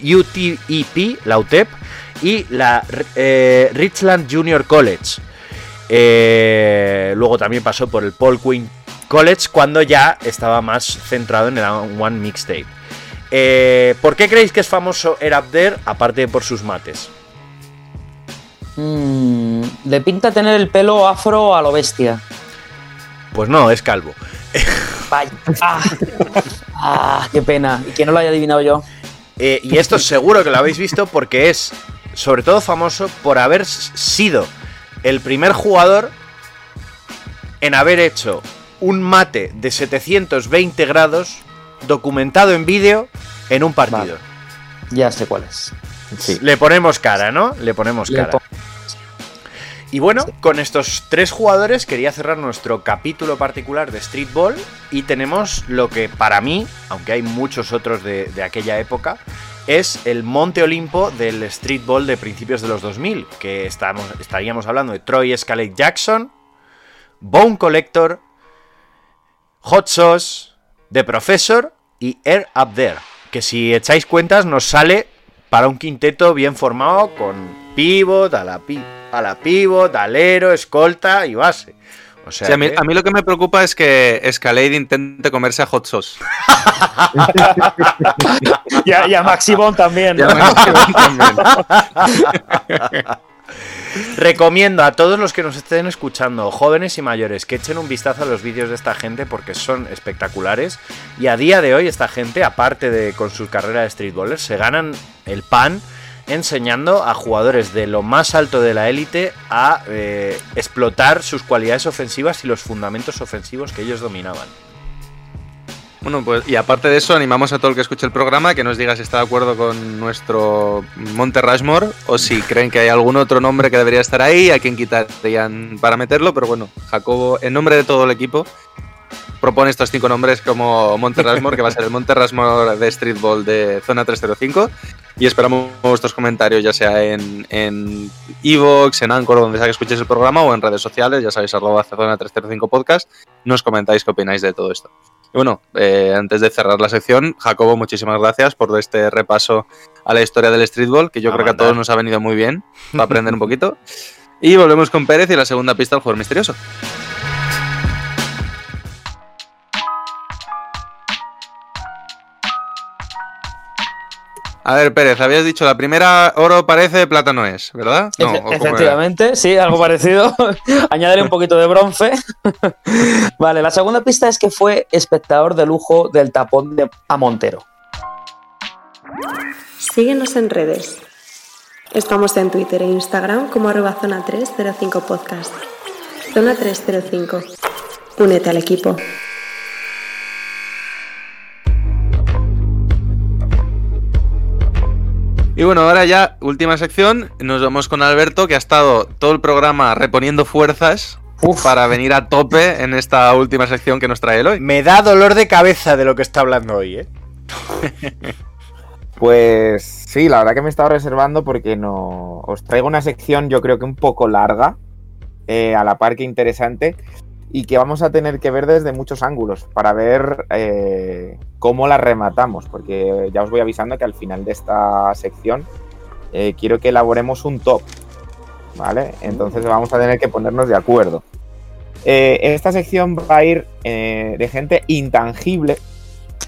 UTEP, la UTEP, y la eh, Richland Junior College. Eh, luego también pasó por el Paul Quinn College cuando ya estaba más centrado en el One Mixtape. Eh, ¿Por qué creéis que es famoso Erabder, aparte de por sus mates? Mm, le pinta tener el pelo afro a lo bestia. Pues no, es calvo. Vaya. Ah, Ah, qué pena. Y que no lo haya adivinado yo. Eh, y esto seguro que lo habéis visto porque es sobre todo famoso por haber sido el primer jugador en haber hecho un mate de 720 grados documentado en vídeo en un partido. Ya sé cuál es. Sí. Le ponemos cara, ¿no? Le ponemos Le cara. pon- Y bueno, con estos tres jugadores quería cerrar nuestro capítulo particular de Street Ball y tenemos lo que para mí, aunque hay muchos otros de, de aquella época, es el Monte Olimpo del Street Ball de principios de los 2000, que estamos, estaríamos hablando de Troy Scarlett Jackson, Bone Collector, Hot Sauce, The Professor y Air Up There, que si echáis cuentas nos sale para un quinteto bien formado con pivot, a la, pi- a la pivot, alero, escolta y base. O sea, Sí, a, mí, que- a mí lo que me preocupa es que Escalade intente comerse a Hot Sauce. Y a, y a Maxi también. Ya ¿no? me- también. Recomiendo a todos los que nos estén escuchando, jóvenes y mayores, que echen un vistazo a los vídeos de esta gente porque son espectaculares. Y a día de hoy esta gente, aparte de con su carrera de streetballers, se ganan el pan enseñando a jugadores de lo más alto de la élite a eh, explotar sus cualidades ofensivas y los fundamentos ofensivos que ellos dominaban. Bueno, pues y aparte de eso, animamos a todo el que escuche el programa que nos diga si está de acuerdo con nuestro Monte Rushmore o si creen que hay algún otro nombre que debería estar ahí, a quien quitarían para meterlo. Pero bueno, Jacobo, en nombre de todo el equipo, propone estos cinco nombres como Monte Rushmore, que va a ser el Monte Rushmore de Streetball de Zona 305. Y esperamos vuestros comentarios, ya sea en en Evox, en Anchor, donde sea que escuchéis el programa, o en redes sociales, ya sabéis, arroba Zona 305 Podcast. Nos comentáis qué opináis de todo esto. Y bueno, eh, antes de cerrar la sección, Jacobo, muchísimas gracias por este repaso a la historia del streetball, que yo A creo que a todos nos ha venido muy bien para aprender un poquito. Y volvemos con Pérez y la segunda pista del jugador misterioso. A ver, Pérez, habías dicho la primera oro parece, plata no es, ¿verdad? No. Efectivamente, sí, algo parecido. Añadiré un poquito de bronce. vale, la segunda pista es que fue espectador de lujo del tapón de a Montero. Síguenos en redes. Estamos en Twitter e Instagram como arroba zona 305 podcast. Zona 305. Únete al equipo. Y bueno, ahora ya, última sección, nos vamos con Alberto, que ha estado todo el programa reponiendo fuerzas para venir a tope en esta última sección que nos trae él hoy. Me da dolor de cabeza de lo que está hablando hoy, ¿eh? Pues sí, la verdad que me he estado reservando porque no. Os traigo una sección, yo creo que un poco larga, eh, a la par que interesante, y que vamos a tener que ver desde muchos ángulos para ver eh, cómo la rematamos. Porque ya os voy avisando que al final de esta sección eh, quiero que elaboremos un top. ¿Vale? Entonces vamos a tener que ponernos de acuerdo. Eh, esta sección va a ir de gente intangible,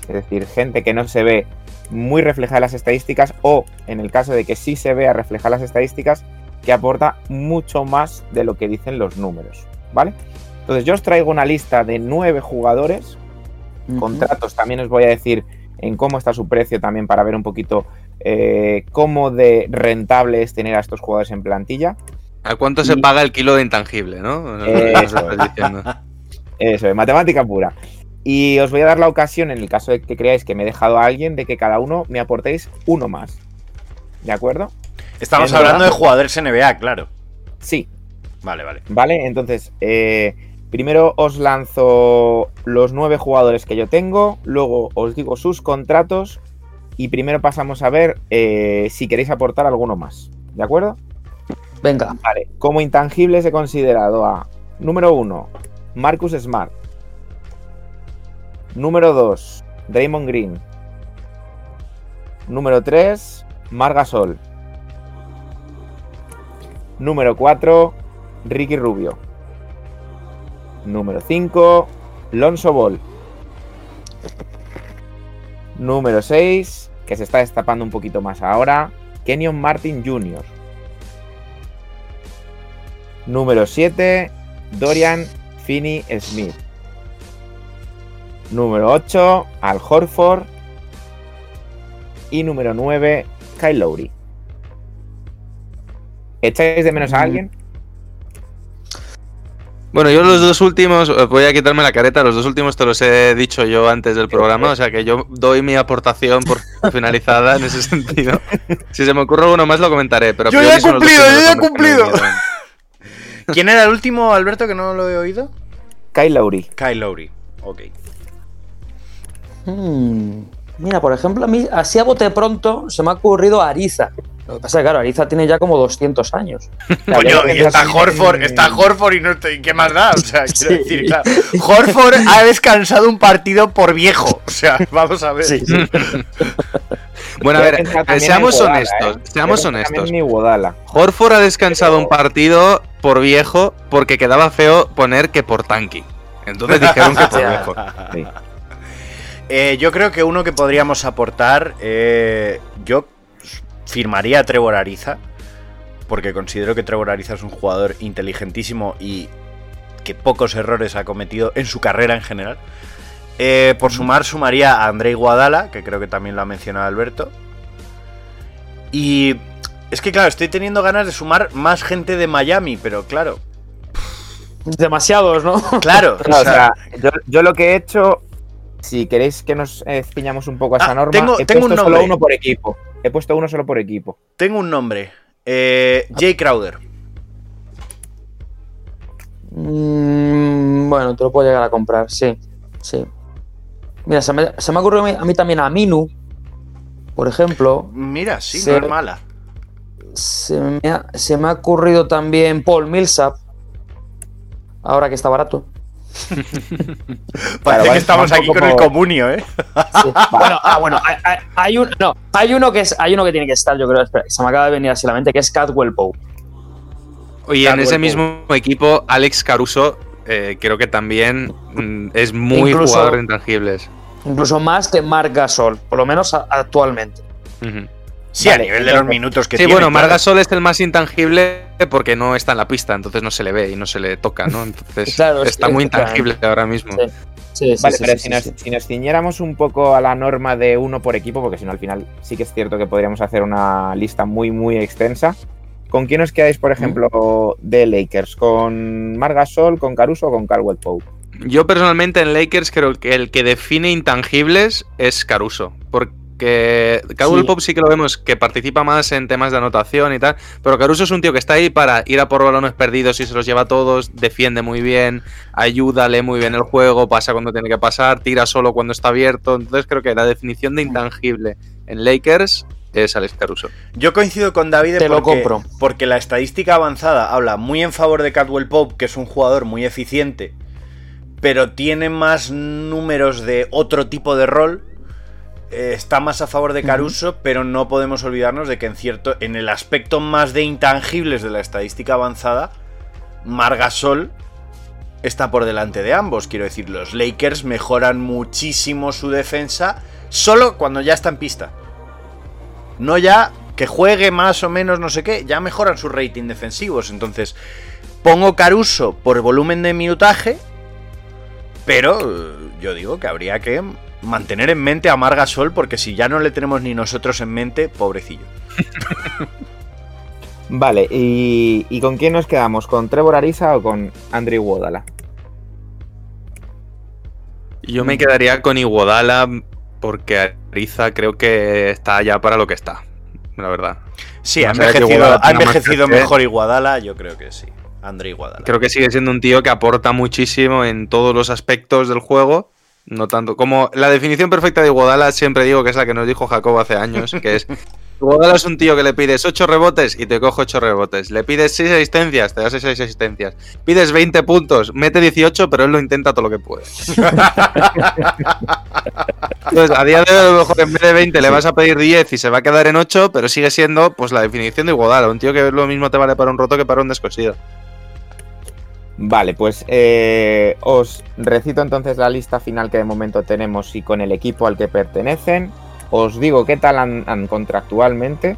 es decir, gente que no se ve muy reflejada en las estadísticas o, en el caso de que sí se vea reflejada las estadísticas, que aporta mucho más de lo que dicen los números, ¿vale? Entonces yo os traigo una lista de nueve jugadores, contratos también os voy a decir en cómo está su precio también para ver un poquito eh, cómo de rentable es tener a estos jugadores en plantilla. ¿A cuánto se paga el kilo de intangible, no? Eso. Eso, de matemática pura. Y os voy a dar la ocasión, en el caso de que creáis que me he dejado a alguien, de que cada uno me aportéis uno más. ¿De acuerdo? Estamos ¿Es hablando de jugadores NBA, claro. Sí. Vale, vale. Vale, entonces, eh, primero os lanzo los nueve jugadores que yo tengo, luego os digo sus contratos y primero pasamos a ver eh, si queréis aportar alguno más. ¿De acuerdo? Venga. Vale, como intangibles he considerado a número 1, Marcus Smart. Número 2, Draymond Green. Número 3, Margasol. Número 4, Ricky Rubio. Número 5, Lonzo Ball. Número 6, que se está destapando un poquito más ahora, Kenyon Martin Jr. Número 7, Dorian Finney Smith. Número 8, Al Horford. Y número 9, Kyle Lowry. ¿Echáis de menos a alguien? Bueno, yo los dos últimos, eh, voy a quitarme la careta, los dos últimos te los he dicho yo antes del programa, o sea que yo doy mi aportación por finalizada en ese sentido. Si se me ocurre uno más lo comentaré, pero... Yo ya he cumplido, yo ya he cumplido. ¿Quién era el último, Alberto, que no lo he oído? Kyle Lowry. Kyle Lowry. Ok. Hmm, Mira, por ejemplo, a mí, así a bote pronto, se me ha ocurrido Ariza. Lo que pasa es que, claro, Ariza tiene ya como 200 años. Coño, y está Horford, está Horford y no estoy, ¿qué más da? O sea, quiero decir, claro, Horford ha descansado un partido por viejo. O sea, vamos a ver. Sí, sí. Bueno, a ver, seamos Iguodala, honestos, ¿eh? seamos honestos. Horford ha descansado un partido por viejo porque quedaba feo poner que por tanky. Entonces dijeron que por viejo. Sí. Eh, yo creo que uno que podríamos aportar, eh, yo firmaría a Trevor Ariza, porque considero que Trevor Ariza es un jugador inteligentísimo y que pocos errores ha cometido en su carrera en general. Eh, por sumar, sumaría a Andrei Guadala, que creo que también lo ha mencionado Alberto. Y es que, claro, estoy teniendo ganas de sumar más gente de Miami, pero claro, Demasiados, ¿no? claro. No, o o sea, sea, yo, yo lo que he hecho, si queréis que nos eh, ciñamos un poco a esa Ah, norma, tengo- he tengo un solo uno por equipo. He puesto uno solo por equipo. tengo un nombre. Eh, Jay Crowder. Mm, bueno, te lo puedo llegar a comprar, sí. Sí. Mira, se me, se me ha ocurrido a mí, a mí también a Minu, por ejemplo. Mira, sí, Sí. no es mala. Se me, ha, se me ha ocurrido también Paul Millsap, ahora que está barato. Parece que estamos aquí con el comunio, ¿eh? Sí. bueno, ah, bueno, hay, hay- hay un, no, hay uno que es, hay uno que tiene que estar, yo creo, espera, se me acaba de venir así a la mente, que es Cadwell Pope. Oye, en ese mismo equipo, Alex Caruso eh, creo que también mm, es muy Incluso- jugador de intangibles. Incluso más que Marc Gasol, por lo menos actualmente. Ujú. Sí, a nivel de los minutos que Sí, tiene. bueno, claro. Margasol es el más intangible porque no está en la pista, entonces no se le ve y no se le toca, ¿no? Entonces Claro, está muy intangible ahora mismo. Sí. Sí, sí, Vale, sí, pero sí, si, sí, nos, sí. si nos ciñéramos un poco a la norma de uno por equipo, porque si no al final sí que es cierto que podríamos hacer una lista muy, muy extensa. ¿Con quién os quedáis, por ejemplo, de Lakers? ¿Con Margasol, con Caruso o con Caldwell Pope? Yo personalmente en Lakers creo que el que define intangibles es Caruso. Porque Caldwell Sí. Pope sí que lo vemos que participa más en temas de anotación y tal. Pero Caruso es un tío que está ahí para ir a por balones perdidos y se los lleva a todos. Defiende muy bien, ayuda, lee muy bien el juego, pasa cuando tiene que pasar, tira solo cuando está abierto. Entonces creo que la definición de intangible en Lakers es Alex Caruso. Yo coincido con David Te lo porque, compro. porque la estadística avanzada habla muy en favor de Cadwell Pope, que es un jugador muy eficiente, pero tiene más números de otro tipo de rol. Eh, está más a favor de Caruso, pero no podemos olvidarnos de que en cierto, en el aspecto más de intangibles de la estadística avanzada, Margasol está por delante de ambos. Quiero decir, los Lakers mejoran muchísimo su defensa solo cuando ya está en pista. No ya que juegue más o menos no sé qué, ya mejoran sus rating defensivos. Entonces, pongo Caruso por volumen de minutaje, pero yo digo que habría que mantener en mente a Margasol porque si ya no le tenemos ni nosotros en mente, pobrecillo. Vale, ¿y, y con quién nos quedamos? ¿Con Trevor Ariza o con Andrew Wodala? Yo me quedaría con Iguodala porque Ariza creo que está ya para lo que está, la verdad. Sí, ha No envejecido, ha mejor Iguadala, yo creo que sí. André Iguadala. Creo que sigue siendo un tío que aporta muchísimo en todos los aspectos del juego No tanto. Como la definición perfecta de Iguodala, siempre digo que es la que nos dijo Jacobo hace años, que es Iguodala es un tío que le pides 8 rebotes y te coge 8 rebotes. Le pides 6 asistencias, te das 6 asistencias. Pides 20 puntos, mete 18, pero él lo intenta todo lo que puede. Entonces, a día de hoy, a lo mejor en vez de 20 le vas a pedir 10 y se va a quedar en 8, pero sigue siendo pues la definición de Iguodala. Un tío que lo mismo te vale para un roto que para un descosido. Vale, pues eh, os recito entonces la lista final que de momento tenemos y con el equipo al que pertenecen. Os digo qué tal han, contractualmente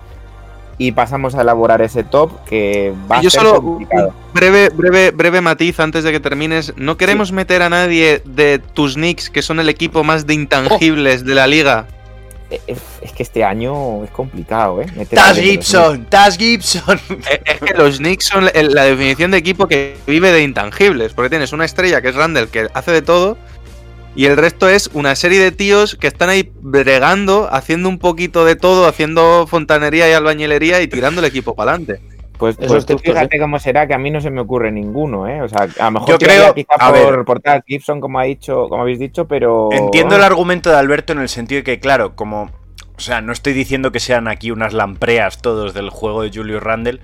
y pasamos a elaborar ese top que va a ser solo complicado. breve, breve, breve matiz antes de que termines. No queremos meter a nadie de tus Knicks, que son el equipo más de intangibles de la liga. Eh, es, que este año es complicado, ¿eh? Taz Gibson, Taz Gibson. Es que los Knicks son la definición de equipo que vive de intangibles, porque tienes una estrella que es Randall que hace de todo y el resto es una serie de tíos que están ahí bregando, haciendo un poquito de todo, haciendo fontanería y albañilería y tirando el equipo para adelante. Pues, Eso pues es tú fíjate cómo será, que a mí no se me ocurre ninguno, ¿eh? O sea, a lo mejor Yo creo- quizá a por, ver. por Taz Gibson, como ha dicho, como habéis dicho, pero. Entiendo el argumento de Alberto en el sentido de que, claro, como. O sea, no estoy diciendo que sean aquí unas lampreas todos del juego de Julius Randle.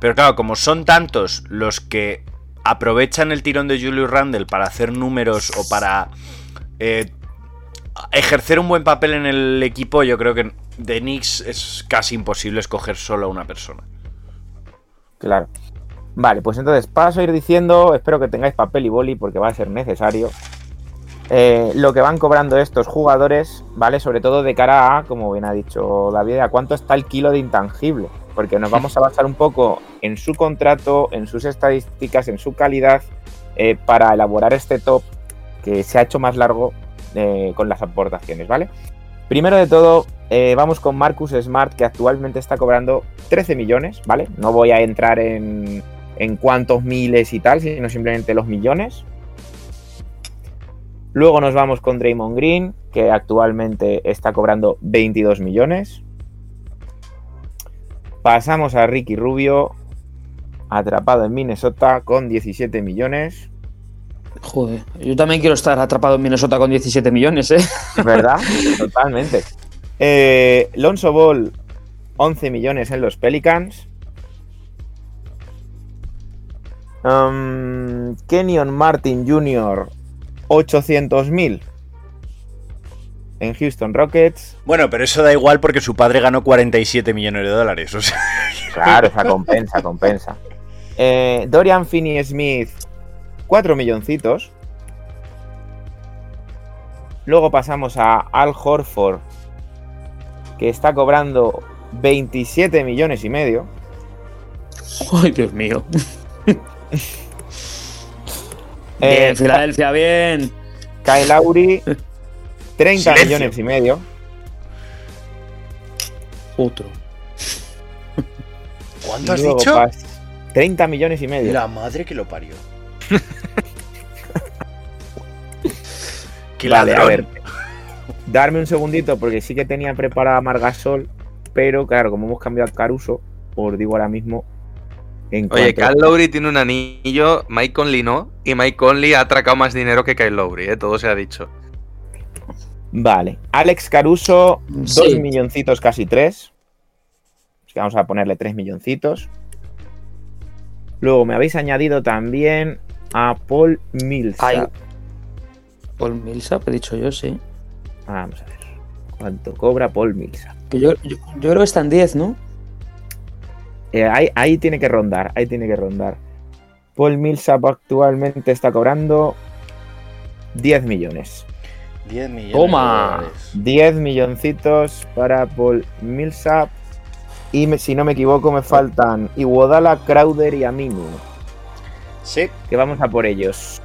Pero claro, como son tantos los que aprovechan el tirón de Julius Randle para hacer números o para eh, ejercer un buen papel en el equipo, yo creo que de Knicks es casi imposible escoger solo a una persona. Claro. Vale, pues entonces paso a ir diciendo, espero que tengáis papel y boli porque va a ser necesario. eh, lo que van cobrando estos jugadores, ¿vale? Sobre todo de cara a, como bien ha dicho David, a cuánto está el kilo de intangible. Porque nos vamos a basar un poco en su contrato, en sus estadísticas, en su calidad, eh, para elaborar este top que se ha hecho más largo eh, con las aportaciones, ¿vale? Primero de todo, eh, vamos con Marcus Smart, que actualmente está cobrando 13 millones, ¿vale? No voy a entrar en, en cuántos miles y tal, sino simplemente los millones. Luego nos vamos con Draymond Green, que actualmente está cobrando 22 millones. Pasamos a Ricky Rubio, atrapado en Minnesota con 17 millones. Joder, yo también quiero estar atrapado en Minnesota con 17 millones, ¿eh? ¿Verdad? Totalmente. Eh, Lonzo Ball, 11 millones en los Pelicans. Um, Kenyon Martin Jr., 800.000 en Houston Rockets. Bueno, pero eso da igual porque su padre ganó 47 millones de dólares. O sea, Claro, esa compensa, compensa. Eh, Dorian Finney Smith, 4 milloncitos. Luego pasamos a Al Horford, que está cobrando 27 millones y medio. Ay, Dios mío. Eh, Bien, Filadelfia, bien. Kyle Lowry, 30 Silencio. millones y medio. Otro. ¿Cuánto has dicho? pas- 30 millones y medio. La madre que lo parió. Qué Vale, a ver. Darme un segundito porque sí que tenía preparada Margasol, pero claro, como hemos cambiado a Caruso, os digo ahora mismo. En Oye, cuanto- Kyle Lowry tiene un anillo, Mike Conley no, y Mike Conley ha atracado más dinero que Kyle Lowry, ¿eh? todo se ha dicho. Vale, Alex Caruso, dos milloncitos, casi tres. Así que vamos a ponerle tres milloncitos. Luego me habéis añadido también a Paul Millsap. Ay. Paul Millsap, he dicho yo, sí. Vamos a ver. ¿Cuánto cobra Paul Millsap? Que yo, yo, yo creo que está en 10, ¿no? Eh, ahí, ahí tiene que rondar, ahí tiene que rondar. Paul Millsap actualmente está cobrando 10 millones. 10 millones. Toma. de dólares. 10 milloncitos para Paul Millsap. Y me- si no me equivoco, me faltan Iguodala, Crowder y Aminu. Sí. Que vamos a por ellos.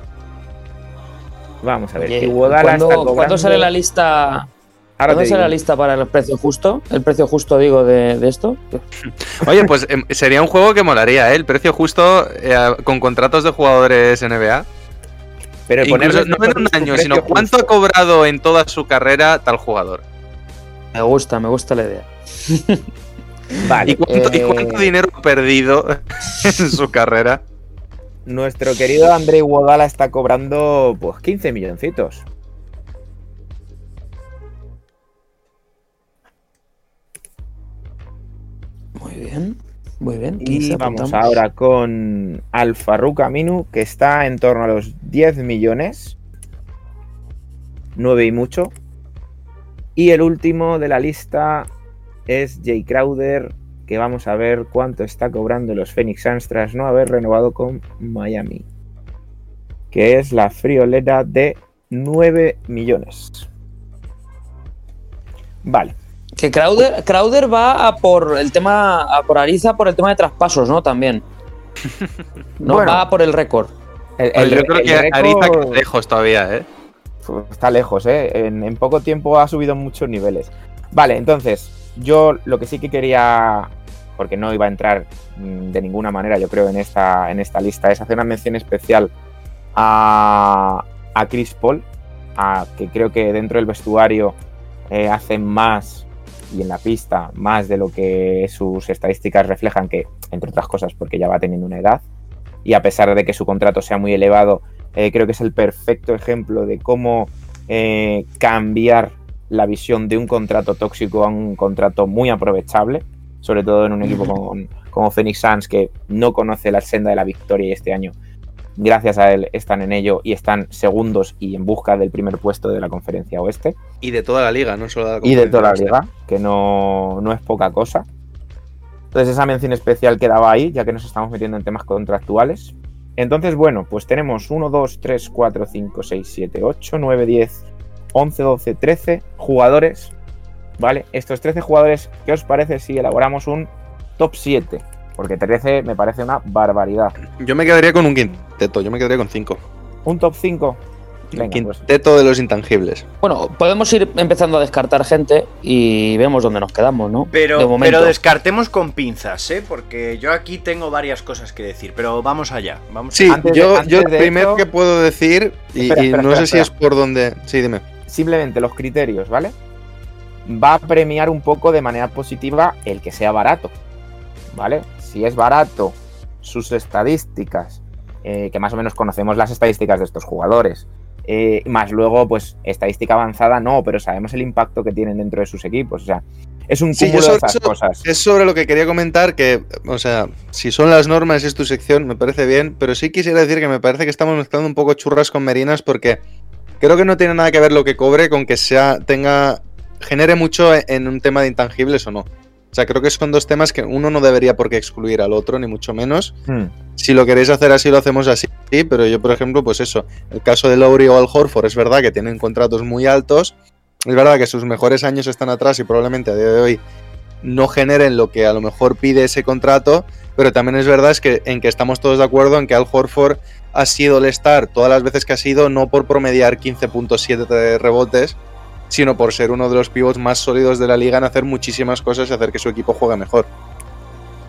Vamos a ver. Oye, ¿cuándo, está cobrando... cuándo sale la lista? Ahora ¿Cuándo te sale la lista para el precio justo? El precio justo, digo, de, de esto. Oye, pues em, sería un juego que molaría, ¿eh? El precio justo eh, con contratos de jugadores NBA. Pero Incluso, no en un año, sino cuánto ha cobrado en toda su carrera tal jugador. Me gusta, me gusta la idea. Vale. ¿Y cuánto, y eh, cuánto dinero ha perdido en su carrera? Nuestro querido André Guadala está cobrando pues 15 milloncitos. Muy bien, muy bien. Y vamos ahora con Alfarruc Aminu, que está en torno a los 10 millones. 9 y mucho. Y el último de la lista es Jay Crowder que vamos a ver cuánto está cobrando los Phoenix Suns tras no haber renovado con Miami. Que es la friolera de 9 millones. Vale. Que Crowder, Crowder va a por el tema, a por Ariza por el tema de traspasos, ¿no? También. No Bueno. va por el récord. El- Pues el- yo creo el que récord- Ariza queda lejos todavía, ¿eh? Uf, Está lejos, ¿eh? En, en poco tiempo ha subido muchos niveles. Vale, entonces, yo lo que sí que quería, porque no iba a entrar mm, de ninguna manera, yo creo, en esta, en esta lista, es hacer una mención especial a, a Chris Paul, a, que creo que dentro del vestuario eh, hace más y en la pista más de lo que sus estadísticas reflejan, que entre otras cosas porque ya va teniendo una edad, y a pesar de que su contrato sea muy elevado, eh, creo que es el perfecto ejemplo de cómo eh, cambiar la visión de un contrato tóxico a un contrato muy aprovechable, sobre todo en un equipo con- como Phoenix Suns que no conoce la senda de la victoria y este año, gracias a él, están en ello y están segundos y en busca del primer puesto de la conferencia oeste Y de toda la liga, no solo de la y de toda la conferencia liga, que no, no es poca cosa. Entonces esa mención especial quedaba ahí, ya que nos estamos metiendo en temas contractuales. Entonces, bueno, pues tenemos 1, 2, 3, 4, 5, 6, 7, 8, 9, 10, 11, 12, 13 jugadores. ¿Vale? Estos 13 jugadores, ¿qué os parece si elaboramos un top 7? Porque 13 me parece una barbaridad. Yo me quedaría con un quinteto, yo me quedaría con cinco. ¿Un top 5? Un Venga, pues quinteto de los intangibles. Bueno, podemos ir empezando a descartar gente y vemos dónde nos quedamos, ¿no? Pero, de pero descartemos con pinzas, ¿eh? Porque yo aquí tengo varias cosas que decir, pero vamos allá. Vamos Sí, Antes de- yo, antes yo de primero esto- que puedo decir, y, Espera, y espera, no espera, sé si es por donde... Sí, dime. Simplemente los criterios, ¿vale? Va a premiar un poco de manera positiva el que sea barato, ¿vale? Si es barato, sus estadísticas, eh, que más o menos conocemos las estadísticas de estos jugadores, eh, más luego, pues, estadística avanzada no, pero sabemos el impacto que tienen dentro de sus equipos, o sea, es un Sí, cúmulo de sobre esas eso- cosas. Es sobre lo que quería comentar, que, o sea, si son las normas y es tu sección, me parece bien, pero sí quisiera decir que me parece que estamos mezclando un poco churras con merinas porque creo que no tiene nada que ver lo que cobre con que sea, tenga, genere mucho en un tema de intangibles o no. O sea, creo que son dos temas que uno no debería por qué excluir al otro, ni mucho menos. Hmm. Si lo queréis hacer así, lo hacemos así, sí, pero yo, por ejemplo, pues eso, el caso de Lowry o Al Horford es verdad que tienen contratos muy altos, es verdad que sus mejores años están atrás y probablemente a día de hoy no generen lo que a lo mejor pide ese contrato, pero también es verdad es que, en que estamos todos de acuerdo en que Al Horford ha sido el star todas las veces que ha sido, no por promediar 15.7 de rebotes, sino por ser uno de los pivots más sólidos de la liga en hacer muchísimas cosas y hacer que su equipo juegue mejor.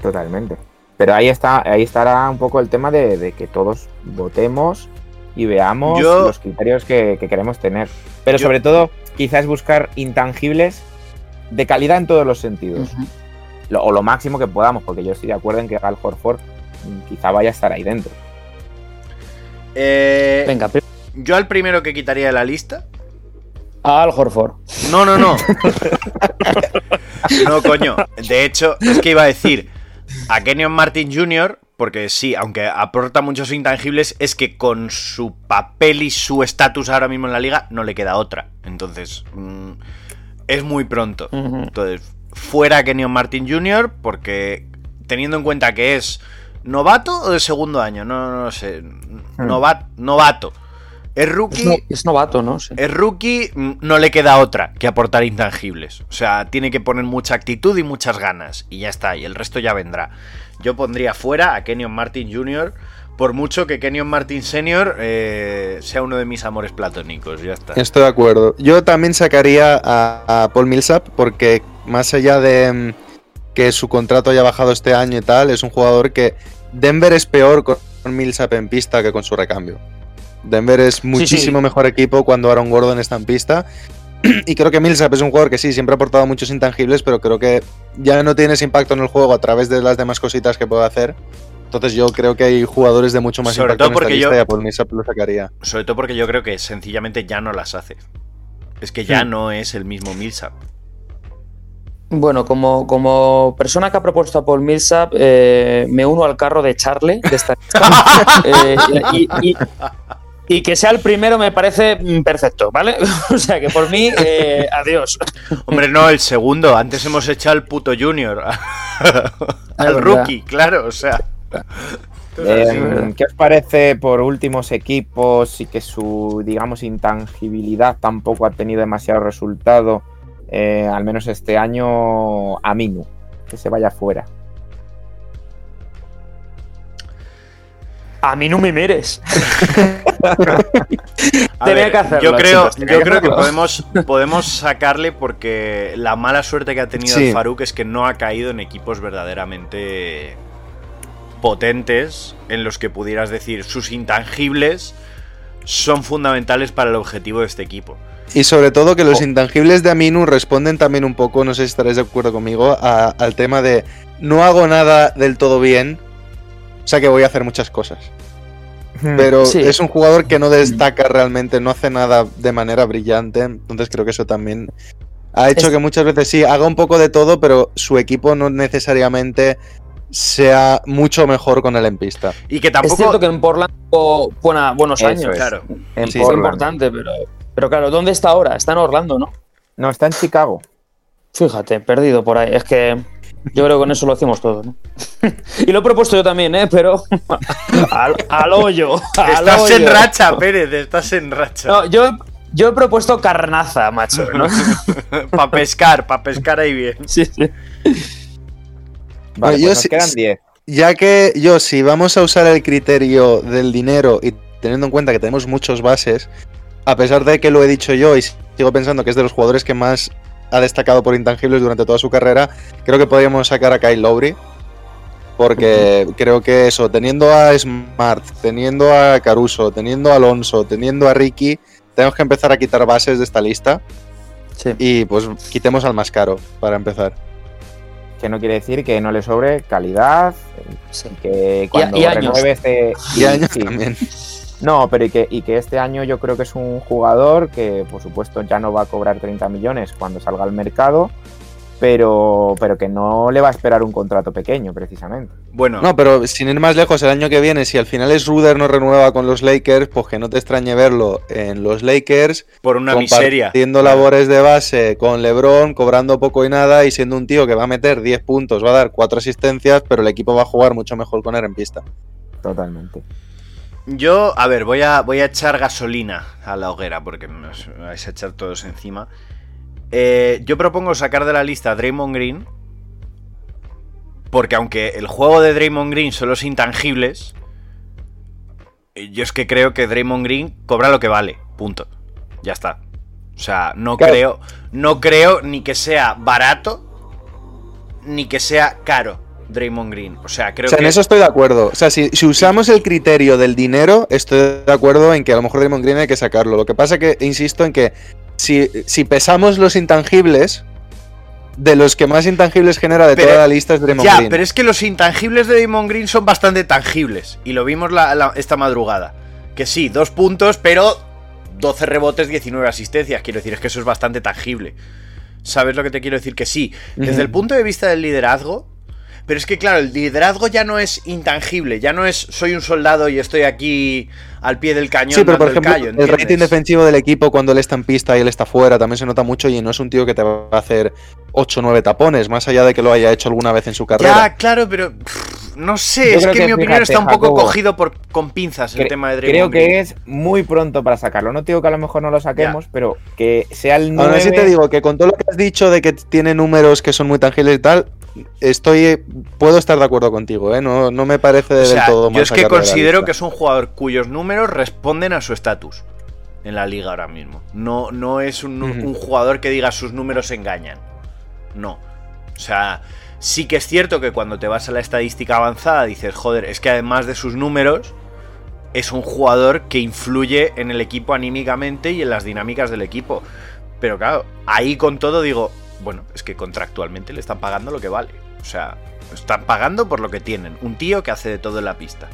Totalmente. Pero ahí está, ahí estará un poco el tema de, de que todos votemos y veamos Yo- los criterios que, que queremos tener. Pero Yo- sobre todo, quizás buscar intangibles de calidad en todos los sentidos. Lo- o lo máximo que podamos, porque yo estoy de acuerdo en que Gal Horford mm, quizá vaya a estar ahí dentro. Eh, Venga, yo al primero que quitaría de la lista. Al Horford. No, no, no. no, coño. De hecho, es que iba a decir a Kenyon Martin Jr., porque sí, aunque aporta muchos intangibles, es que con su papel y su estatus ahora mismo en la liga no le queda otra. Entonces, mm, es muy pronto. Entonces, fuera Kenyon Martin Jr., porque teniendo en cuenta que es novato o de segundo año, no, no sé. Novat- novato. Es Es, rookie. no- es novato, ¿no? Sí. Es rookie, mm, no le queda otra que aportar intangibles. O sea, tiene que poner mucha actitud y muchas ganas. Y ya está, y el resto ya vendrá. Yo pondría fuera a Kenyon Martin Jr., por mucho que Kenyon Martin Sr. eh, sea uno de mis amores platónicos. Ya está. Estoy de acuerdo. Yo también sacaría a, a Paul Millsap porque más allá de mm, que su contrato haya bajado este año y tal, es un jugador que Denver es peor con Millsap en pista que con su recambio. Denver es muchísimo mejor equipo cuando Aaron Gordon está en pista. Y creo que Millsap es un jugador que sí, siempre ha aportado muchos intangibles, pero creo que ya no tiene ese impacto en el juego a través de las demás cositas que puede hacer. Entonces yo creo que hay jugadores de mucho más Sobre impacto todo en esta porque lista yo- y a Paul Millsap lo sacaría. Sobre todo porque yo creo que sencillamente ya no las hace. Es que ya no es el mismo Millsap. Bueno, como, como persona que ha propuesto a Paul Millsap, eh, me uno al carro de Charlie de esta Eh, y, y- y que sea el primero me parece mm, perfecto, ¿vale? o sea que por mí, eh, adiós. Hombre, no, el segundo. Antes hemos echado al puto Junior. al rookie, claro, o sea. Eh, ¿Qué os parece por últimos equipos y que su, digamos, intangibilidad tampoco ha tenido demasiado resultado, eh, al menos este año, Aminu, que se vaya fuera? A mí no me mires. A Tenía ver, que hacerlo, yo creo, chicos, yo que creo que podemos, podemos sacarle porque la mala suerte que ha tenido Sí. el Faruk es que no ha caído en equipos verdaderamente potentes en los que pudieras decir sus intangibles son fundamentales para el objetivo de este equipo. Y sobre todo que los Oh. intangibles de Aminu responden también un poco, no sé si estaréis de acuerdo conmigo, a- al tema de no hago nada del todo bien, o sea que voy a hacer muchas cosas. Pero Sí. es un jugador que no destaca realmente, no hace nada de manera brillante, entonces creo que eso también ha hecho Es- que muchas veces sí, haga un poco de todo, pero su equipo no necesariamente sea mucho mejor con él en pista. Y que Es cierto tampoco. que en Portland tuvo buena- buenos Eso años. es. Claro. En Sí, Fue Portland. importante, pero, pero claro, ¿dónde está ahora? Está en Orlando, ¿no? No, está en Chicago. Fíjate, perdido por ahí. Es que yo creo que con eso lo hacemos todo, ¿no? y lo he propuesto yo también, ¿eh? Pero al, al hoyo. al Estás en racha, Pérez, estás en racha. No, yo, yo he propuesto carnaza, macho. ¿no? para pescar, para pescar ahí bien. sí, sí. Vale, pues nos sí- quedan 10. Ya que yo, si vamos a usar el criterio del dinero y teniendo en cuenta que tenemos muchos bases, a pesar de que lo he dicho yo y sigo pensando que es de los jugadores que más ha destacado por intangibles durante toda su carrera, creo que podríamos sacar a Kyle Lowry. Porque creo que eso, teniendo a Smart, teniendo a Caruso, teniendo a Alonso, teniendo a Ricky, tenemos que empezar a quitar bases de esta lista. Sí. Y pues quitemos al más caro para empezar. Que no quiere decir que no le sobre calidad, Sí. que cuando y años. renueve este... Y años sí. también. No, pero y que, y que este año yo creo que es un jugador que, por supuesto, ya no va a cobrar 30 millones cuando salga al mercado, pero, pero que no le va a esperar un contrato pequeño, precisamente. Bueno, No, pero sin ir más lejos, el año que viene, si al final es Ruder no renueva con los Lakers, pues que no te extrañe verlo en los Lakers, por una miseria. compartiendo labores de base con LeBron, cobrando poco y nada y siendo un tío que va a meter 10 puntos, va a dar 4 asistencias, pero el equipo va a jugar mucho mejor con él en pista. Totalmente. Yo, a ver, voy a, voy a echar gasolina a la hoguera porque me os me vais a echar todos encima. Eh, yo propongo sacar de la lista a Draymond Green. Porque aunque el juego de Draymond Green son los intangibles, eh, yo es que creo que Draymond Green cobra lo que vale. Punto. Ya está. O sea, no Claro. creo. No creo ni que sea barato. Ni que sea caro. Draymond Green. O sea, creo o sea, que. en eso estoy de acuerdo. O sea, si, si usamos el criterio del dinero, estoy de acuerdo en que a lo mejor Draymond Green hay que sacarlo. Lo que pasa que, insisto en que si, si pesamos los intangibles, de los que más intangibles genera de Pero- toda la lista es Draymond Ya, Green. pero es que los intangibles de Damon Green son bastante tangibles. Y lo vimos la- la- esta madrugada. Que sí, dos puntos, pero 12 rebotes, 19 asistencias. Quiero decir, es que eso es bastante tangible. ¿Sabes lo que te quiero decir? Que sí. Desde el punto de vista del liderazgo. Pero es que, claro, el liderazgo ya no es intangible. Ya no es soy un soldado y estoy aquí al pie del cañón. Sí, pero por dando el ejemplo, callo, el rating defensivo del equipo cuando él está en pista y él está fuera también se nota mucho y no es un tío que te va a hacer 8 o 9 tapones, más allá de que lo haya hecho alguna vez en su carrera. Ya, claro, pero pff, no sé, Yo es creo que, que, mi opinión fíjate, está un poco Jacobo, cogido por, con pinzas el tema de Draymond Creo que Green. es muy pronto para sacarlo. No te digo que a lo mejor no lo saquemos, pero que sea el 9... Aún así te digo que con todo lo que has dicho de que tiene números que son muy tangibles y tal, estoy puedo estar de acuerdo contigo, ¿eh? No, no me parece O del sea, todo mal yo es que considero que es un jugador cuyos números responden a su estatus en la liga ahora mismo. No, no es un, un jugador que diga sus números engañan. No. O sea, sí que es cierto que cuando te vas a la estadística avanzada dices, joder, es que además de sus números, es un jugador que influye en el equipo anímicamente y en las dinámicas del equipo. Pero claro, ahí con todo digo, bueno, es que contractualmente le están pagando lo que vale. O sea, están pagando por lo que tienen. Un tío que hace de todo en la pista.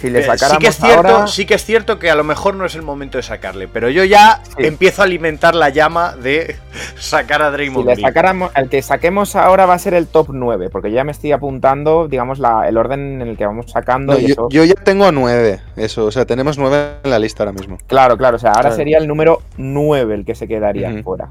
Si le Eh, sacáramos sí que es cierto, ahora, sí que es cierto que a lo mejor no es el momento de sacarle, pero yo ya Sí. empiezo a alimentar la llama de sacar a si Draymond le Green. sacáramos, el que saquemos ahora va a ser el top 9, porque ya me estoy apuntando, digamos, la- el orden en el que vamos sacando. No, y yo, eso- yo ya tengo nueve, eso, o sea, tenemos nueve en la lista ahora mismo. Claro, claro, o sea, ahora Claro. sería el número 9 el que se quedaría fuera.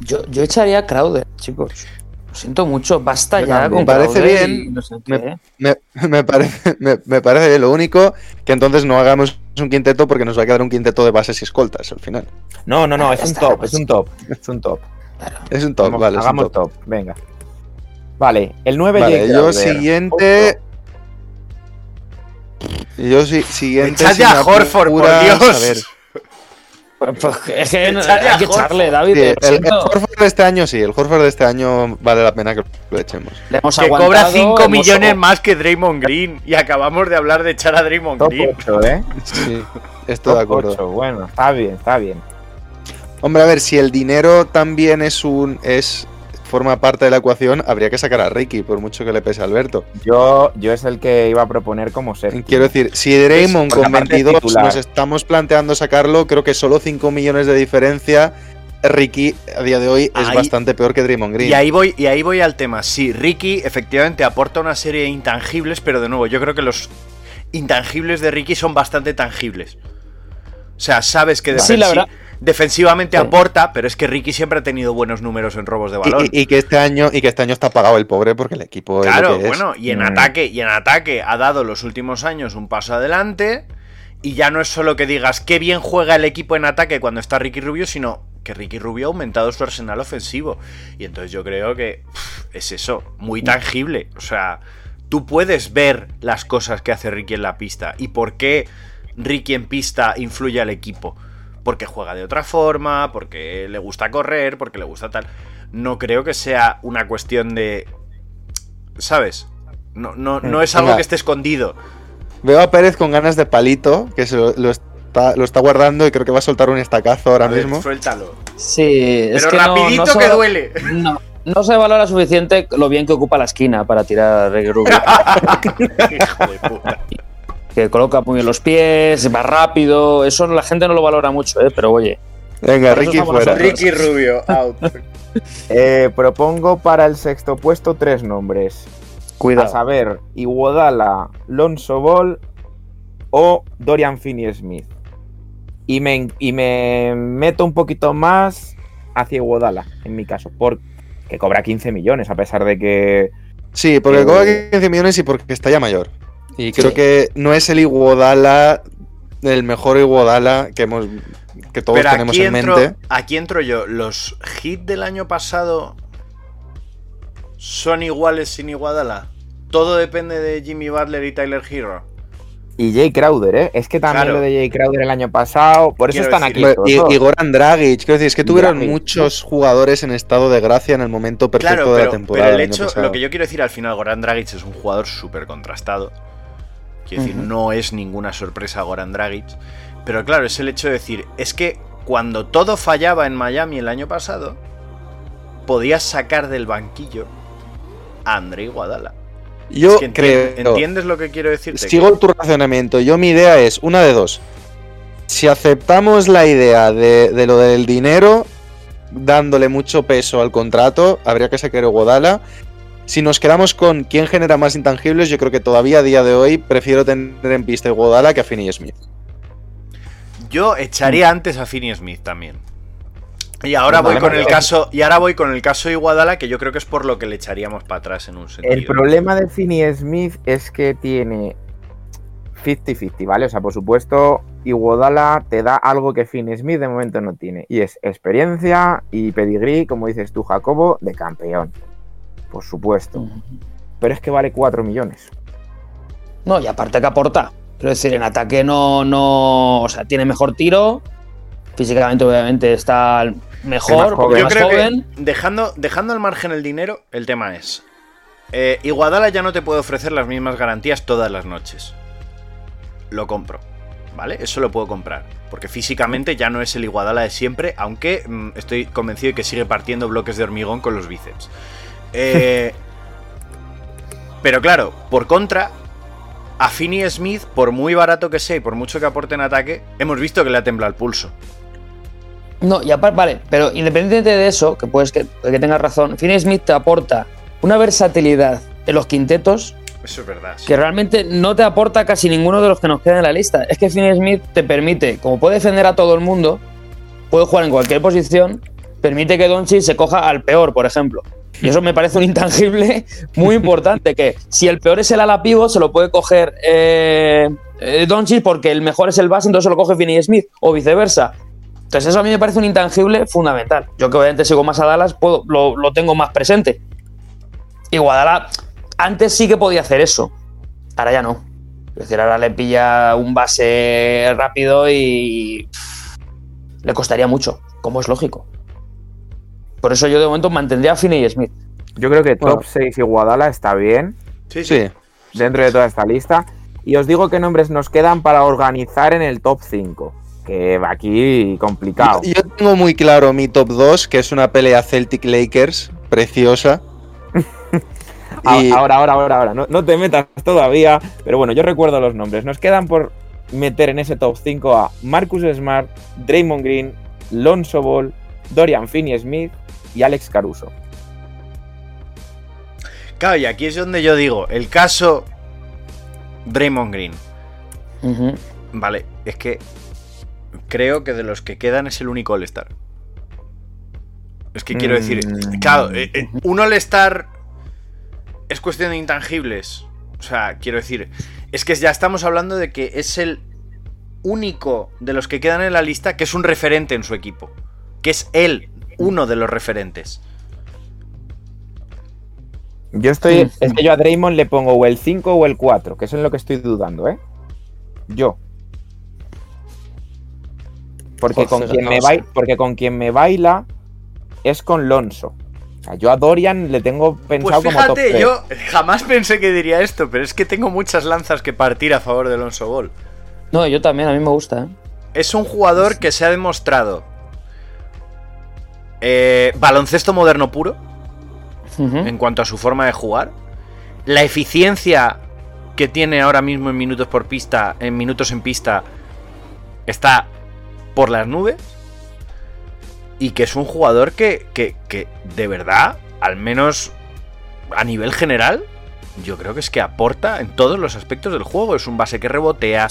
Yo, yo echaría a Crowder, chicos. Lo siento mucho, basta ya también. con Me parece Crowder bien, y no sé me- qué. Me, me parece, me, me parece bien. Lo único que entonces no hagamos un quinteto porque nos va a quedar un quinteto de bases y escoltas al final. No, no, no, Ah, es un está, top, pues. es un top, es un top. Es un top, Hagamos- vale. es un hagamos top. top. venga. Vale, el 9 Vale, yo Crowder. siguiente. Yo si, siguiente. Echad ya me a Horford, por Dios. a ver. Es que hay que echarle. David. Sí, el, el. Horford de este año sí, el Horford de este año vale la pena que lo echemos. Le hemos Que cobra aguantado, 5 hemos- millones más que Draymond Green. Y acabamos de hablar de echar a Draymond Top Green. 8, ¿eh? Sí, estoy de Top acuerdo. 8, bueno, está bien, está bien. Hombre, a ver, si el dinero también es un es forma parte de la ecuación, habría que sacar a Ricky, por mucho que le pese a Alberto. Yo, yo es el que iba a proponer como séptimo. Quiero decir, si Draymond con aparte es 22 titular. nos estamos planteando sacarlo, creo que solo 5 millones de diferencia. Ricky a día de hoy es Ahí- bastante peor que Draymond Green. Y ahí voy, y ahí voy al tema. Sí, Ricky efectivamente aporta una serie de intangibles, pero de nuevo, yo creo que los intangibles de Ricky son bastante tangibles. O sea, sabes que Sí, la defensi- verdad. Defensivamente Sí. aporta, pero es que Ricky siempre ha tenido buenos números en robos de balón. y, y que este año y que este año está pagado el pobre porque el equipo es Claro, lo que es. bueno, y en Mm. ataque, y en ataque ha dado los últimos años un paso adelante. Y ya no es solo que digas qué bien juega el equipo en ataque cuando está Ricky Rubio, sino que Ricky Rubio ha aumentado su arsenal ofensivo. Y entonces yo creo que pff, es eso, muy tangible. O sea, tú puedes ver las cosas que hace Ricky en la pista y por qué Ricky en pista influye al equipo. Porque juega de otra forma, porque le gusta correr, porque le gusta tal. No creo que sea una cuestión de. ¿Sabes? No, no, no es algo Venga. que esté escondido. Veo a Pérez con ganas de palito, que se lo, lo está, lo está guardando y creo que va a soltar un estacazo ahora A ver, mismo. suéltalo. Sí, es Pero que no- rapidito no que duele. No, no se valora suficiente lo bien que ocupa la esquina para tirar Rubio. Hijo de puta. Que coloca muy bien los pies, va rápido. Eso la gente no lo valora mucho, ¿eh? pero oye. Venga, Ricky fuera. Ricky Rubio, out. Eh, propongo para el sexto puesto tres nombres. A Cuidado. saber, Iguodala, Lonzo Ball o Dorian Finney-Smith. Y me, y me meto un poquito más hacia Iguodala, en mi caso, porque cobra 15 millones, a pesar de que... Sí, porque Eh, cobra 15 millones y porque está ya mayor. Y creo Sí. que no es el Iguodala, el mejor Iguodala que hemos que todos Pero tenemos aquí en entro, mente. aquí entro yo. ¿Los hits del año pasado son iguales sin Iguadala? Todo depende de Jimmy Butler y Tyler Hero. Y Jay Crowder, ¿eh? Es que también Claro. lo de Jay Crowder el año pasado, por eso Quiero están decir, aquí. Y, y Goran Dragic, quiero decir, es que tuvieron Dragic, muchos jugadores en estado de gracia en el momento perfecto Claro, de la temporada. pero el hecho, lo que yo quiero decir al final, Goran Dragic es un jugador súper contrastado. Quiero decir, no es ninguna sorpresa Goran Dragic. Pero claro, es el hecho de decir, es que cuando todo fallaba en Miami el año pasado, podías sacar del banquillo a André Iguadala. Yo Es que creo. ¿Entiendes lo que quiero decirte? Sigo tu razonamiento. Yo mi idea es una de dos. Si aceptamos la idea de, de lo del dinero, dándole mucho peso al contrato, habría que sacar Godala. Si nos quedamos con quién genera más intangibles, yo creo que todavía a día de hoy prefiero tener en pista a Godala que a Finney Smith. Yo echaría antes a Finney Smith también. Y ahora voy con el caso. Y ahora voy con el caso de Iguadala, que yo creo que es por lo que le echaríamos para atrás en un sentido. El problema de Finney Smith es que tiene 50-50, ¿vale? O sea, por supuesto, Iguodala te da algo que Finney Smith de momento no tiene. Y es experiencia y pedigrí, como dices tú, Jacobo, de campeón. Por supuesto. Pero es que vale 4 millones. No, y aparte que aporta. Quiero decir, en ataque no, no. O sea, tiene mejor tiro. Físicamente, obviamente, está mejor, joven. es Yo más creo joven. que dejando, dejando al margen el dinero, el tema es. Eh, Iguadala ya no te puede ofrecer las mismas garantías todas las noches. Lo compro. ¿Vale? Eso lo puedo comprar. Porque físicamente ya no es el Iguadala de siempre, aunque mm, estoy convencido de que sigue partiendo bloques de hormigón con los bíceps. Eh, pero claro, por contra, a Finney Smith, por muy barato que sea y por mucho que aporte en ataque, hemos visto que le ha temblado el pulso. No, y aparte, vale, pero independientemente de eso, que puedes que, que tengas razón, Finney Smith te aporta una versatilidad en los quintetos Eso es verdad. sí. que realmente no te aporta casi ninguno de los que nos quedan en la lista. Es que Finney Smith te permite, como puede defender a todo el mundo, puede jugar en cualquier posición, permite que Doncic se coja al peor, por ejemplo. Y eso me parece un intangible muy importante, que si el peor es el ala pivo, se lo puede coger eh, eh, Doncic porque el mejor es el base, entonces se lo coge Finney Smith, o viceversa. Entonces eso a mí me parece un intangible fundamental. Yo que obviamente sigo más a Dallas, puedo, lo, lo tengo más presente. Y Guadalajara, antes sí que podía hacer eso. Ahora ya no. Es decir, ahora le pilla un base rápido y le costaría mucho, como es lógico. Por eso yo de momento mantendría a Finney Smith. Yo creo que top Bueno. 6 y Guadala está bien Sí, sí. Sí. dentro de toda esta lista. Y os digo qué nombres nos quedan para organizar en el top 5. Que va aquí complicado. Yo, yo tengo muy claro mi top 2, que es una pelea Celtic Lakers preciosa. Y- Ahora, ahora, ahora, ahora. No, no te metas todavía. Pero bueno, yo recuerdo los nombres. Nos quedan por meter en ese top 5 a Marcus Smart, Draymond Green, Lonzo Ball, Dorian Finney Smith y Alex Caruso. Claro, y aquí es donde yo digo, el caso Draymond Green. Vale, es que creo que de los que quedan es el único All-Star. Es que quiero decir, Mm. claro, eh, eh, un All-Star es cuestión de intangibles. O sea, quiero decir, es que ya estamos hablando de que es el único de los que quedan en la lista que es un referente en su equipo. Que es él, uno de los referentes. Yo estoy. Mm. Es que yo a Draymond le pongo o el 5 o el 4, que eso es lo que estoy dudando, ¿eh? Yo. Porque, con quien no me baila, porque con quien me baila es con Lonzo. O sea, yo a Dorian le tengo Pues pensado como top fíjate, 3. yo jamás pensé que diría esto, pero es que tengo muchas lanzas que partir a favor de Alonso Ball. No, yo también, a mí me gusta. ¿eh? Es un jugador que se ha demostrado eh, baloncesto moderno puro en cuanto a su forma de jugar. La eficiencia que tiene ahora mismo en minutos por pista, en minutos en pista, está por las nubes. Y que es un jugador que, que, que de verdad, al menos a nivel general, yo creo que es que aporta en todos los aspectos del juego. Es un base que rebotea,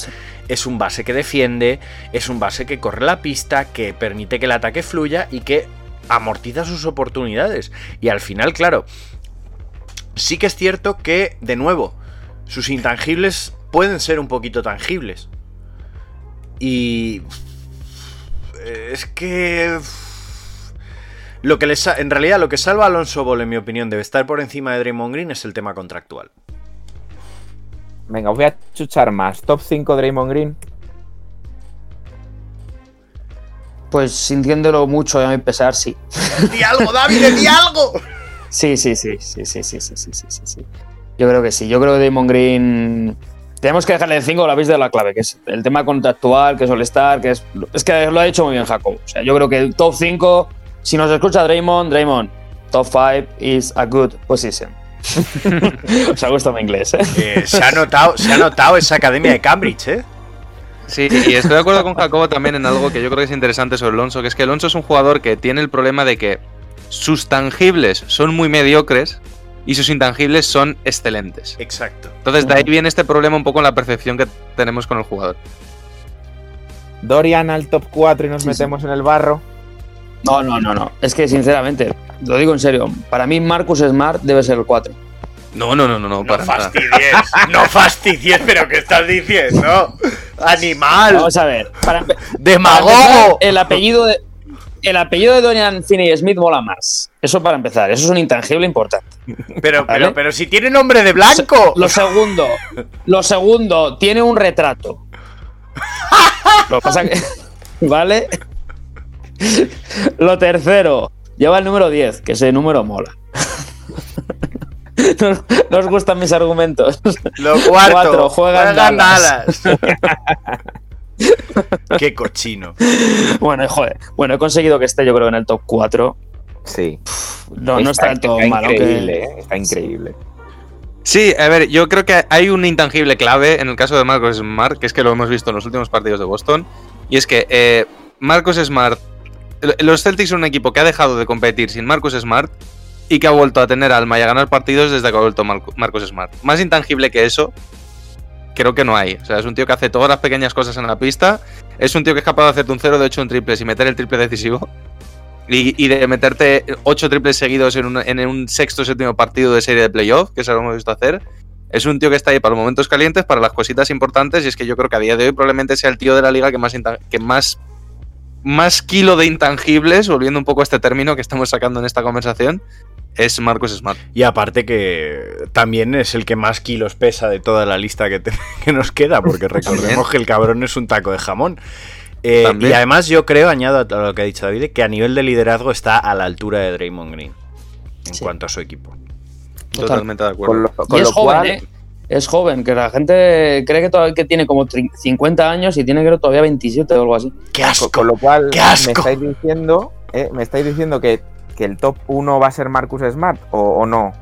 es un base que defiende, es un base que corre la pista, que permite que el ataque fluya y que amortiza sus oportunidades. Y al final, claro, sí que es cierto que, de nuevo, sus intangibles pueden ser un poquito tangibles. Y... Es que... Lo que les en realidad lo que salva a Alonso Ball, en mi opinión, debe estar por encima de Draymond Green es el tema contractual. Venga, os voy a chuchar más. Top 5 Draymond Green. Pues sintiéndolo mucho a mi pesar, sí. ¡Di algo, David! ¡Di algo! Sí, sí, sí, sí, sí, sí, sí, sí, sí, sí, sí. Yo creo que sí. Yo creo que Damon Green. Tenemos que dejarle en 5 la vista de la clave, que es el tema contractual, que es All-Star, que es. Es que lo ha dicho muy bien Jacob. O sea, yo creo que el top 5, si nos escucha Draymond, Draymond, top 5 is a good position. Os ha gustado mi inglés, ¿eh? Eh, se, ha notado, se ha notado esa academia de Cambridge, ¿eh? Sí, y estoy de acuerdo con Jacobo también en algo que yo creo que es interesante sobre Alonso, que es que Alonso es un jugador que tiene el problema de que sus tangibles son muy mediocres y sus intangibles son excelentes. Exacto. Entonces de ahí viene este problema un poco en la percepción que tenemos con el jugador. Dorian al top 4 y nos Sí, metemos en el barro. No, no, no, no. Es que sinceramente, lo digo en serio, para mí Marcus Smart debe ser el 4. No, no, no, no, no, No para nada. fastidies, no fastidies, pero ¿qué estás diciendo? ¡Animal! Vamos a ver. Para, ¡Demagogo! empezar, el apellido de. El apellido de Dorian Finney Smith mola más. Eso para empezar. Eso es un intangible importante. Pero, pero, ¿Vale? pero si tiene nombre de blanco. Lo segundo. Lo segundo, tiene un retrato. Lo que pasa que. ¿Vale? Lo tercero, lleva el número 10, que ese número mola. No, no os gustan mis argumentos. Lo cuarto, Cuatro, juegan Dallas. Dallas. Qué cochino. Bueno, y joder. Bueno, he conseguido que esté, yo creo, en el top 4. Sí. No, no está del todo está mal. aunque- increíble, ¿eh? Está increíble. Sí, a ver, yo creo que hay un intangible clave en el caso de Marcus Smart, que es que lo hemos visto en los últimos partidos de Boston, y es que eh, Marcus Smart, los Celtics son un equipo que ha dejado de competir sin Marcus Smart y que ha vuelto a tener alma y a ganar partidos desde que ha vuelto Marcus Smart. Más intangible que eso, creo que no hay. O sea, es un tío que hace todas las pequeñas cosas en la pista, es un tío que es capaz de hacerte un 0 de 8 en triples y meter el triple decisivo. Y, de meterte 8 triples seguidos en un, sexto séptimo partido de serie de playoff, que eso lo hemos visto hacer. Es un tío que está ahí para los momentos calientes, para las cositas importantes, y es que yo creo que a día de hoy probablemente sea el tío de la liga que más, que más, más kilo de intangibles, volviendo un poco a este término que estamos sacando en esta conversación, es Marcus Smart. Y aparte que también es el que más kilos pesa de toda la lista que, que nos queda, porque recordemos que el cabrón es un taco de jamón. Eh, y además yo creo, añado a lo que ha dicho David, que a nivel de liderazgo está a la altura de Draymond Green en cuanto a su equipo. Totalmente de acuerdo. y es joven, ¿eh? Es joven, que la gente cree que, todavía, que tiene como 50 años y tiene creo todavía 27 o algo así. ¡Qué asco! Con lo cual ¡Qué asco! me estáis diciendo, eh, me estáis diciendo que, que, el top 1 va a ser Marcus Smart o, o no.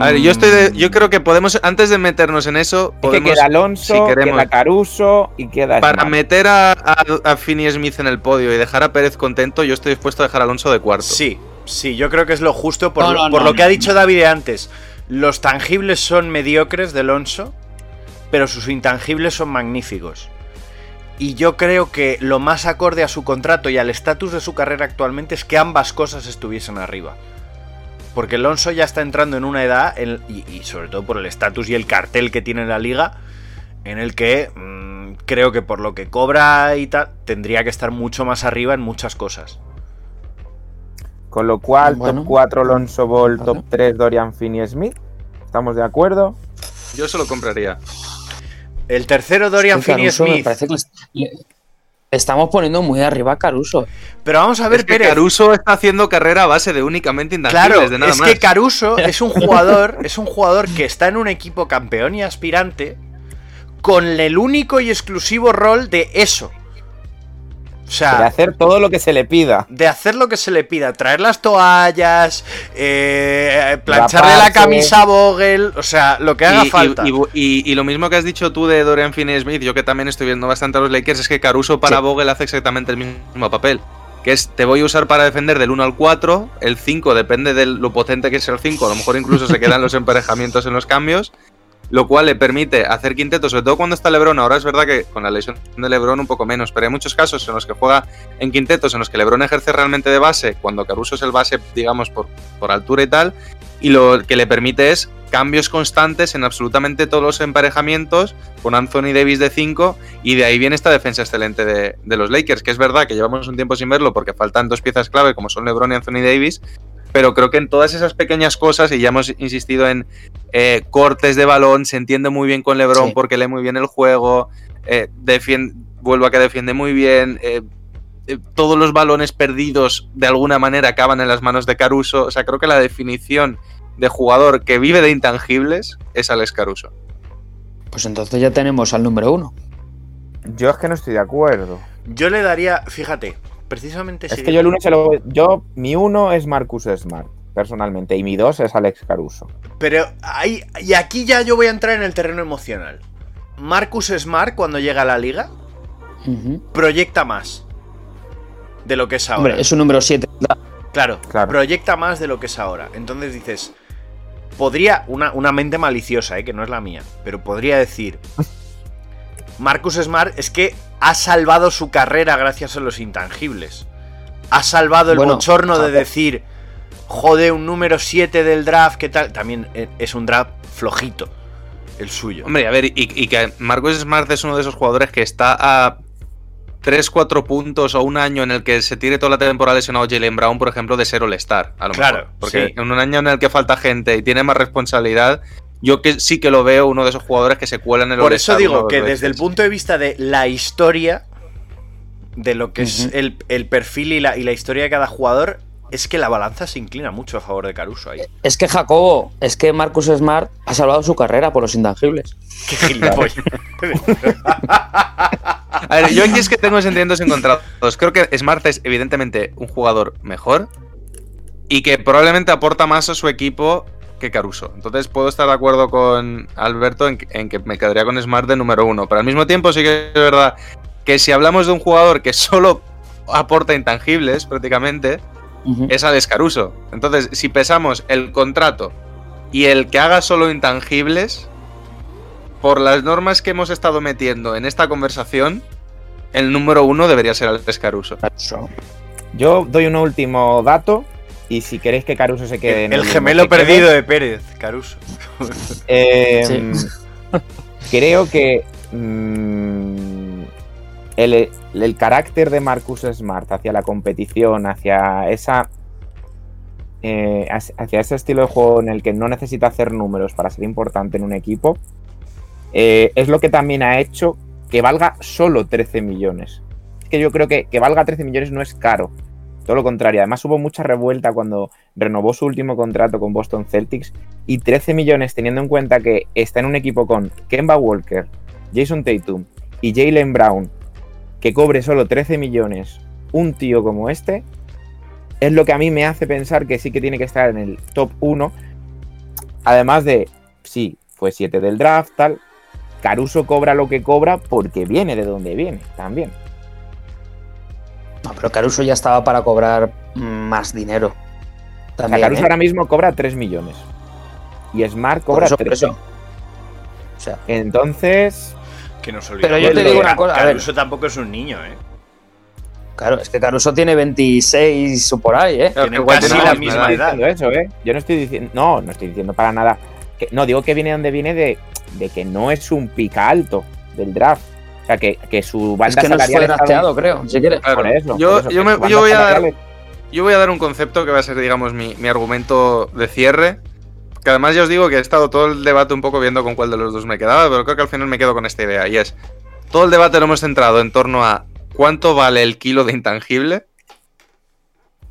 A ver, yo estoy yo creo que podemos, antes de meternos en eso, podemos, que queda Alonso, si queda Caruso y queda Para meter a, a, Finney Smith en el podio y dejar a Pérez contento, yo estoy dispuesto a dejar a Alonso de cuarto. Sí, sí, yo creo que es lo justo por, lo, por lo que ha dicho David antes. Los tangibles son mediocres de Alonso, pero sus intangibles son magníficos. Y yo creo que lo más acorde a su contrato y al estatus de su carrera actualmente es que ambas cosas estuviesen arriba. Porque Alonso ya está entrando en una edad, y, sobre todo por el estatus y el cartel que tiene en la liga, en el que mm, creo que por lo que cobra y tal, tendría que estar mucho más arriba en muchas cosas. Con lo cual, top 4 Alonso Ball, top 3 Dorian Finney Smith. ¿Estamos de acuerdo? Yo se lo compraría. El tercero Dorian Finney Smith. Estamos poniendo muy arriba a Caruso. Pero vamos a ver, es Caruso está haciendo carrera a base de únicamente intangibles, claro, de nada es que Caruso es un jugador, es un jugador que está en un equipo campeón y aspirante con el único y exclusivo rol de eso. O sea, de hacer todo lo que se le pida. De hacer lo que se le pida. Traer las toallas, eh, plancharle la camisa a Vogel, o sea, lo que haga falta. Y, lo mismo que has dicho tú de Dorian Finney-Smith, yo que también estoy viendo bastante a los Lakers, es que Caruso para Vogel hace exactamente el mismo papel. Que es, te voy a usar para defender del 1 al 4, el 5 depende de lo potente que es el 5, a lo mejor incluso se quedan los emparejamientos en los cambios, lo cual le permite hacer quintetos, sobre todo cuando está Lebron. Ahora es verdad que con la lesión de Lebron un poco menos, pero hay muchos casos en los que juega en quintetos, en los que Lebron ejerce realmente de base, cuando Caruso es el base, digamos, por, por altura y tal, y lo que le permite es cambios constantes en absolutamente todos los emparejamientos con Anthony Davis de 5 y de ahí viene esta defensa excelente de, de, los Lakers, que es verdad que llevamos un tiempo sin verlo porque faltan dos piezas clave como son LeBron y Anthony Davis, pero creo que en todas esas pequeñas cosas, y ya hemos insistido en eh, cortes de balón, se entiende muy bien con Lebron porque lee muy bien el juego, eh, defiende, vuelvo a que defiende muy bien, eh, todos los balones perdidos de alguna manera acaban en las manos de Caruso, o sea, creo que la definición de jugador que vive de intangibles es Alex Caruso. Pues entonces ya tenemos al número uno. Yo es que no estoy de acuerdo. Yo le daría, fíjate, precisamente Es que yo el uno se lo. Yo, mi uno es Marcus Smart, personalmente, y mi dos es Alex Caruso. Pero ahí. Y aquí ya yo voy a entrar en el terreno emocional. Marcus Smart, cuando llega a la liga, proyecta más de lo que es ahora. Hombre, es un número 7. Claro, claro, proyecta más de lo que es ahora. Entonces dices. Podría, una, una mente maliciosa, eh, que no es la mía, pero podría decir. Marcus Smart es que ha salvado su carrera gracias a los intangibles. Ha salvado el bochorno de decir, jode, un número 7 del draft, ¿qué tal? También eh, es un draft flojito, el suyo. Hombre, a ver, y, que Marcus Smart es uno de esos jugadores que está a 3-4 puntos o un año en el que se tire toda la temporada lesionado Jalen Brown, por ejemplo, de ser All-Star, claro, mejor. Porque en un año en el que falta gente y tiene más responsabilidad, yo que sí que lo veo uno de esos jugadores que se cuelan en el Por eso digo que desde el punto de vista de la historia, de lo que es el, perfil y la, y la historia de cada jugador, es que la balanza se inclina mucho a favor de Caruso ahí. Es que Jacobo, es que Marcus Smart ha salvado su carrera por los intangibles. Qué gilipollas. a ver, yo aquí es que tengo sentimientos encontrados. Creo que Smart es evidentemente un jugador mejor y que probablemente aporta más a su equipo que Caruso. Entonces puedo estar de acuerdo con Alberto en, que- en que me quedaría con Smart de número uno. Pero al mismo tiempo sí que es verdad que si hablamos de un jugador que solo aporta intangibles prácticamente, es Alex Caruso. Entonces, si pesamos el contrato y el que haga solo intangibles, por las normas que hemos estado metiendo en esta conversación, el número uno debería ser Alex Caruso. Yo doy un último dato y si queréis que Caruso se quede en El mismo gemelo quede. perdido de Pérez, Caruso. Eh, Creo que mm, el, el carácter de Marcus Smart hacia la competición, hacia esa eh, hacia hacia ese estilo de juego en el que no necesita hacer números para ser importante en un equipo, eh, es lo que también ha hecho que valga solo 13 millones. Es que yo creo que que valga 13 millones no es caro. Todo lo contrario. Además hubo mucha revuelta cuando renovó su último contrato con Boston Celtics y 13 millones teniendo en cuenta que está en un equipo con Kemba Walker, Jason Tatum y Jalen Brown, que cobre solo 13 millones un tío como este, es lo que a mí me hace pensar que sí que tiene que estar en el top 1. Además de, sí, fue 7 del draft, tal. Caruso cobra lo que cobra porque viene de donde viene, también. No, pero Caruso ya estaba para cobrar más dinero. O sea, También, Caruso ¿eh? ahora mismo cobra 3 millones. Y Smart Por cobra eso, por 3. eso. O sea, Entonces, Que nos Pero yo te digo una cosa, a ver. Caruso tampoco es un niño, ¿eh? claro, es que Caruso tiene 26 o por ahí, ¿eh? Igual casi tiene la la misma estoy edad. diciendo eso, ¿eh? Yo no estoy diciendo. No, no estoy diciendo para nada. que- no, digo que viene donde viene de, de que no es un pica alto del draft. O sea, que, que su Es banda que no fue drafteado, creo, si quieres. Claro. Por eso, yo, por eso, yo que me- su banda yo voy a dar, salarial yo voy a dar un concepto que va a ser, digamos, mi, mi argumento de cierre. Que además ya os digo que he estado todo el debate un poco viendo con cuál de los dos me quedaba, pero creo que al final me quedo con esta idea. Y es, todo el debate lo hemos centrado en torno a cuánto vale el kilo de intangible.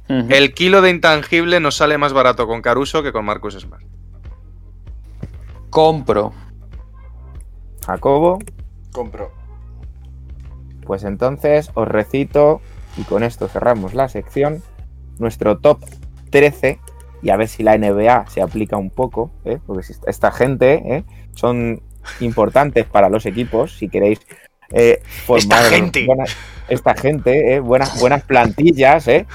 El kilo de intangible nos sale más barato con Caruso que con Marcus Smart. Compro. Jacobo, Compro. Pues entonces os recito, y con esto cerramos la sección, nuestro top 13, y a ver si la NBA se aplica un poco, ¿eh? porque si esta gente ¿eh? son importantes para los equipos, si queréis eh, formar gente. buena- esta gente, buenas, buenas plantillas, ¿eh?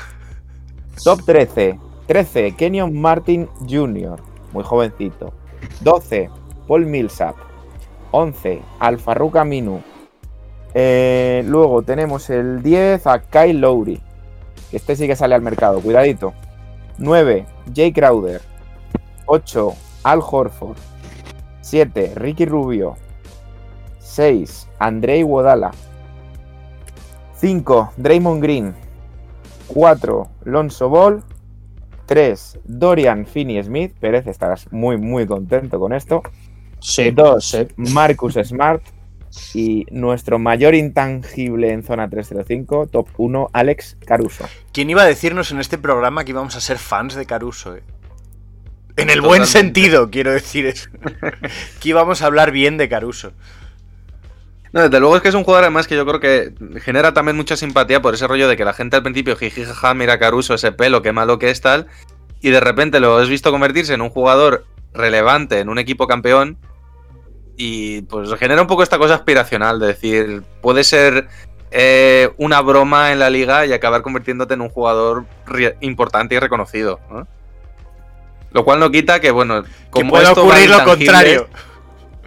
Top 13. 13, Kenyon Martin Jr., muy jovencito. 12, Paul Millsap. 11, Alfarruca Minu. Eh, luego tenemos el 10 a Kyle Lowry. Que este sí que sale al mercado, cuidadito. 9, Jay Crowder. 8, Al Horford. 7, Ricky Rubio. 6, Andrei Wodala. 5, Draymond Green. 4, Lonzo Ball. 3, Dorian Finney Smith. Pérez, estarás muy, muy contento con esto. Sí, 2, sí. Marcus Smart. Y nuestro mayor intangible en zona 305, top 1, Alex Caruso. ¿Quién iba a decirnos en este programa que íbamos a ser fans de Caruso, eh? En el Totalmente. buen sentido, quiero decir eso. que íbamos a hablar bien de Caruso. No, desde luego es que es un jugador además que yo creo que genera también mucha simpatía por ese rollo de que la gente al principio jiji jaja, mira Caruso, ese pelo, qué malo que es tal, y de repente lo has visto convertirse en un jugador relevante en un equipo campeón y pues genera un poco esta cosa aspiracional de decir, puede ser eh, una broma en la liga y acabar convirtiéndote en un jugador importante y reconocido. ¿no? Lo cual no quita que, bueno, Que como pueda esto va ocurrir de lo contrario.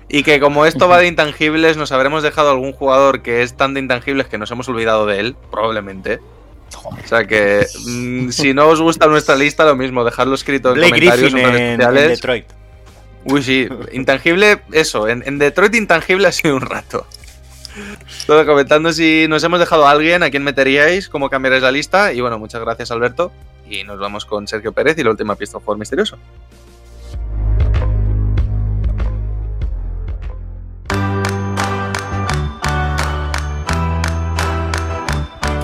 y que como esto va de intangibles, nos habremos dejado algún jugador que es tan de intangibles que nos hemos olvidado de él, probablemente. O sea que mm, si no os gusta nuestra lista, lo mismo, dejadlo escrito en Blake comentarios Griffin en redes en, en sociales. Detroit. Uy, sí, intangible, eso, en, Detroit intangible ha sido un rato. Todo comentando si nos hemos dejado a alguien, a quién meteríais, cómo cambiaréis la lista. Y bueno, muchas gracias Alberto. Y nos vamos con Sergio Pérez y la última pista por misterioso.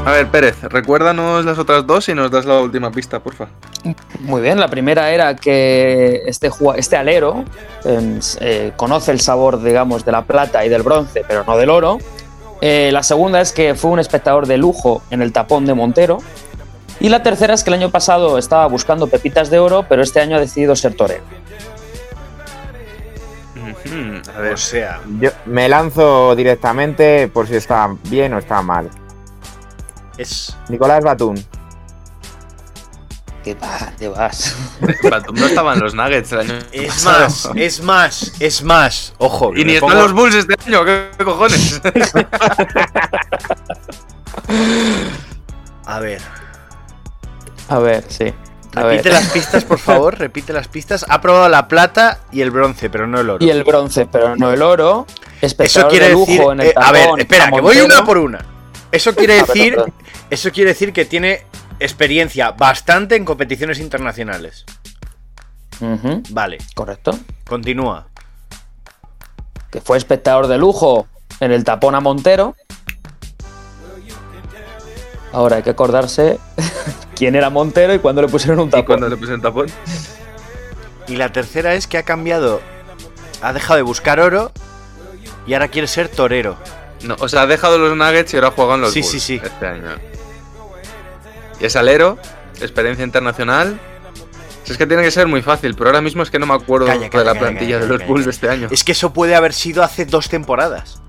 A ver, Pérez, recuérdanos las otras dos y nos das la última pista, porfa. Muy bien, la primera era que este, este alero em, eh, conoce el sabor, digamos, de la plata y del bronce, pero no del oro. Eh, la segunda es que fue un espectador de lujo en el tapón de Montero. Y la tercera es que el año pasado estaba buscando pepitas de oro, pero este año ha decidido ser torero. Hmm, a ver. O sea, Yo me lanzo directamente por si está bien o está mal. Es. Nicolás Batún. ¿Qué va? ¿Qué vas? Batum no estaban los Nuggets el año Es pasado. más, es más, es más. Ojo, Y ni están los Bulls este año, ¿qué cojones? A ver, A ver, sí. A repite ver. las pistas, por favor, repite las pistas. Ha probado la plata y el bronce, pero no el oro. Y el bronce, pero no el oro. Eso quiere de lujo decir. en el eh, a ver, espera, que voy una por una. Eso quiere decir. Eso quiere decir que tiene experiencia bastante en competiciones internacionales. Vale, correcto. continúa. Que fue espectador de lujo en el tapón a Montero. Ahora hay que acordarse quién era Montero y cuándo le pusieron un Y tapón. cuando le puse el tapón. Y la tercera es que ha cambiado. Ha dejado de buscar oro y ahora quiere ser torero. No, o sea, ha dejado los Nuggets y ahora juega en los Sí, Bulls sí, sí. este año. Y es alero, experiencia internacional. Si es que tiene que ser muy fácil, pero ahora mismo es que no me acuerdo Calla, calla, de la calla, plantilla calla, de los calla, Bulls calla. de este año. Es que eso puede haber sido hace dos temporadas.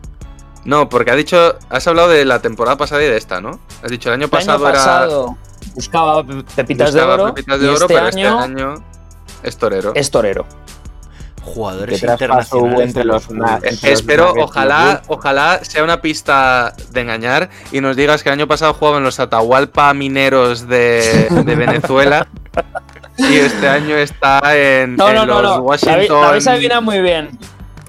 No, porque ha dicho, has hablado de la temporada pasada y de esta, ¿no? Has dicho el año El pasado, era buscaba pepitas buscaba de oro, pepitas de y oro, este, pero año este año es torero. es torero. Jugadores ¿Qué traspaso hubo internacionales. entre de los entre Espero, los ojalá, ojalá sea una pista de engañar y nos digas que el año pasado jugaba en los Atahualpa Mineros de, de Venezuela y este año está en, No, en no, no, los no. La, Washington la habéis adivinado muy bien.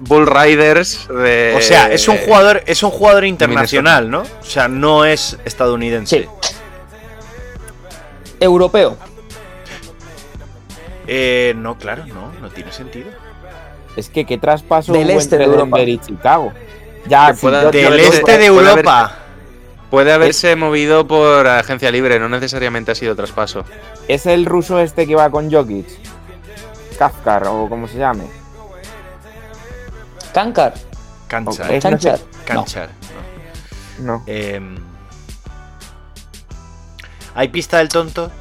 Bull Riders de... O sea, es un jugador, es un jugador internacional, ¿no? O sea, no es estadounidense. Sí. Europeo. Eh, no, claro, no, no tiene sentido. Es que qué traspaso Del hubo este entre de Europa. Denver y Chicago. Ya, pueda- Del yo- Del yo- este de puede Europa. Puede haberse movido por agencia libre, no necesariamente ha sido traspaso. Es el ruso este que va con Jokic. Kafkar o como se llame. Kankar. Canchar. Ok. Es- Canchar. Canchar. no. No. Em, ¿Hay pista del tonto?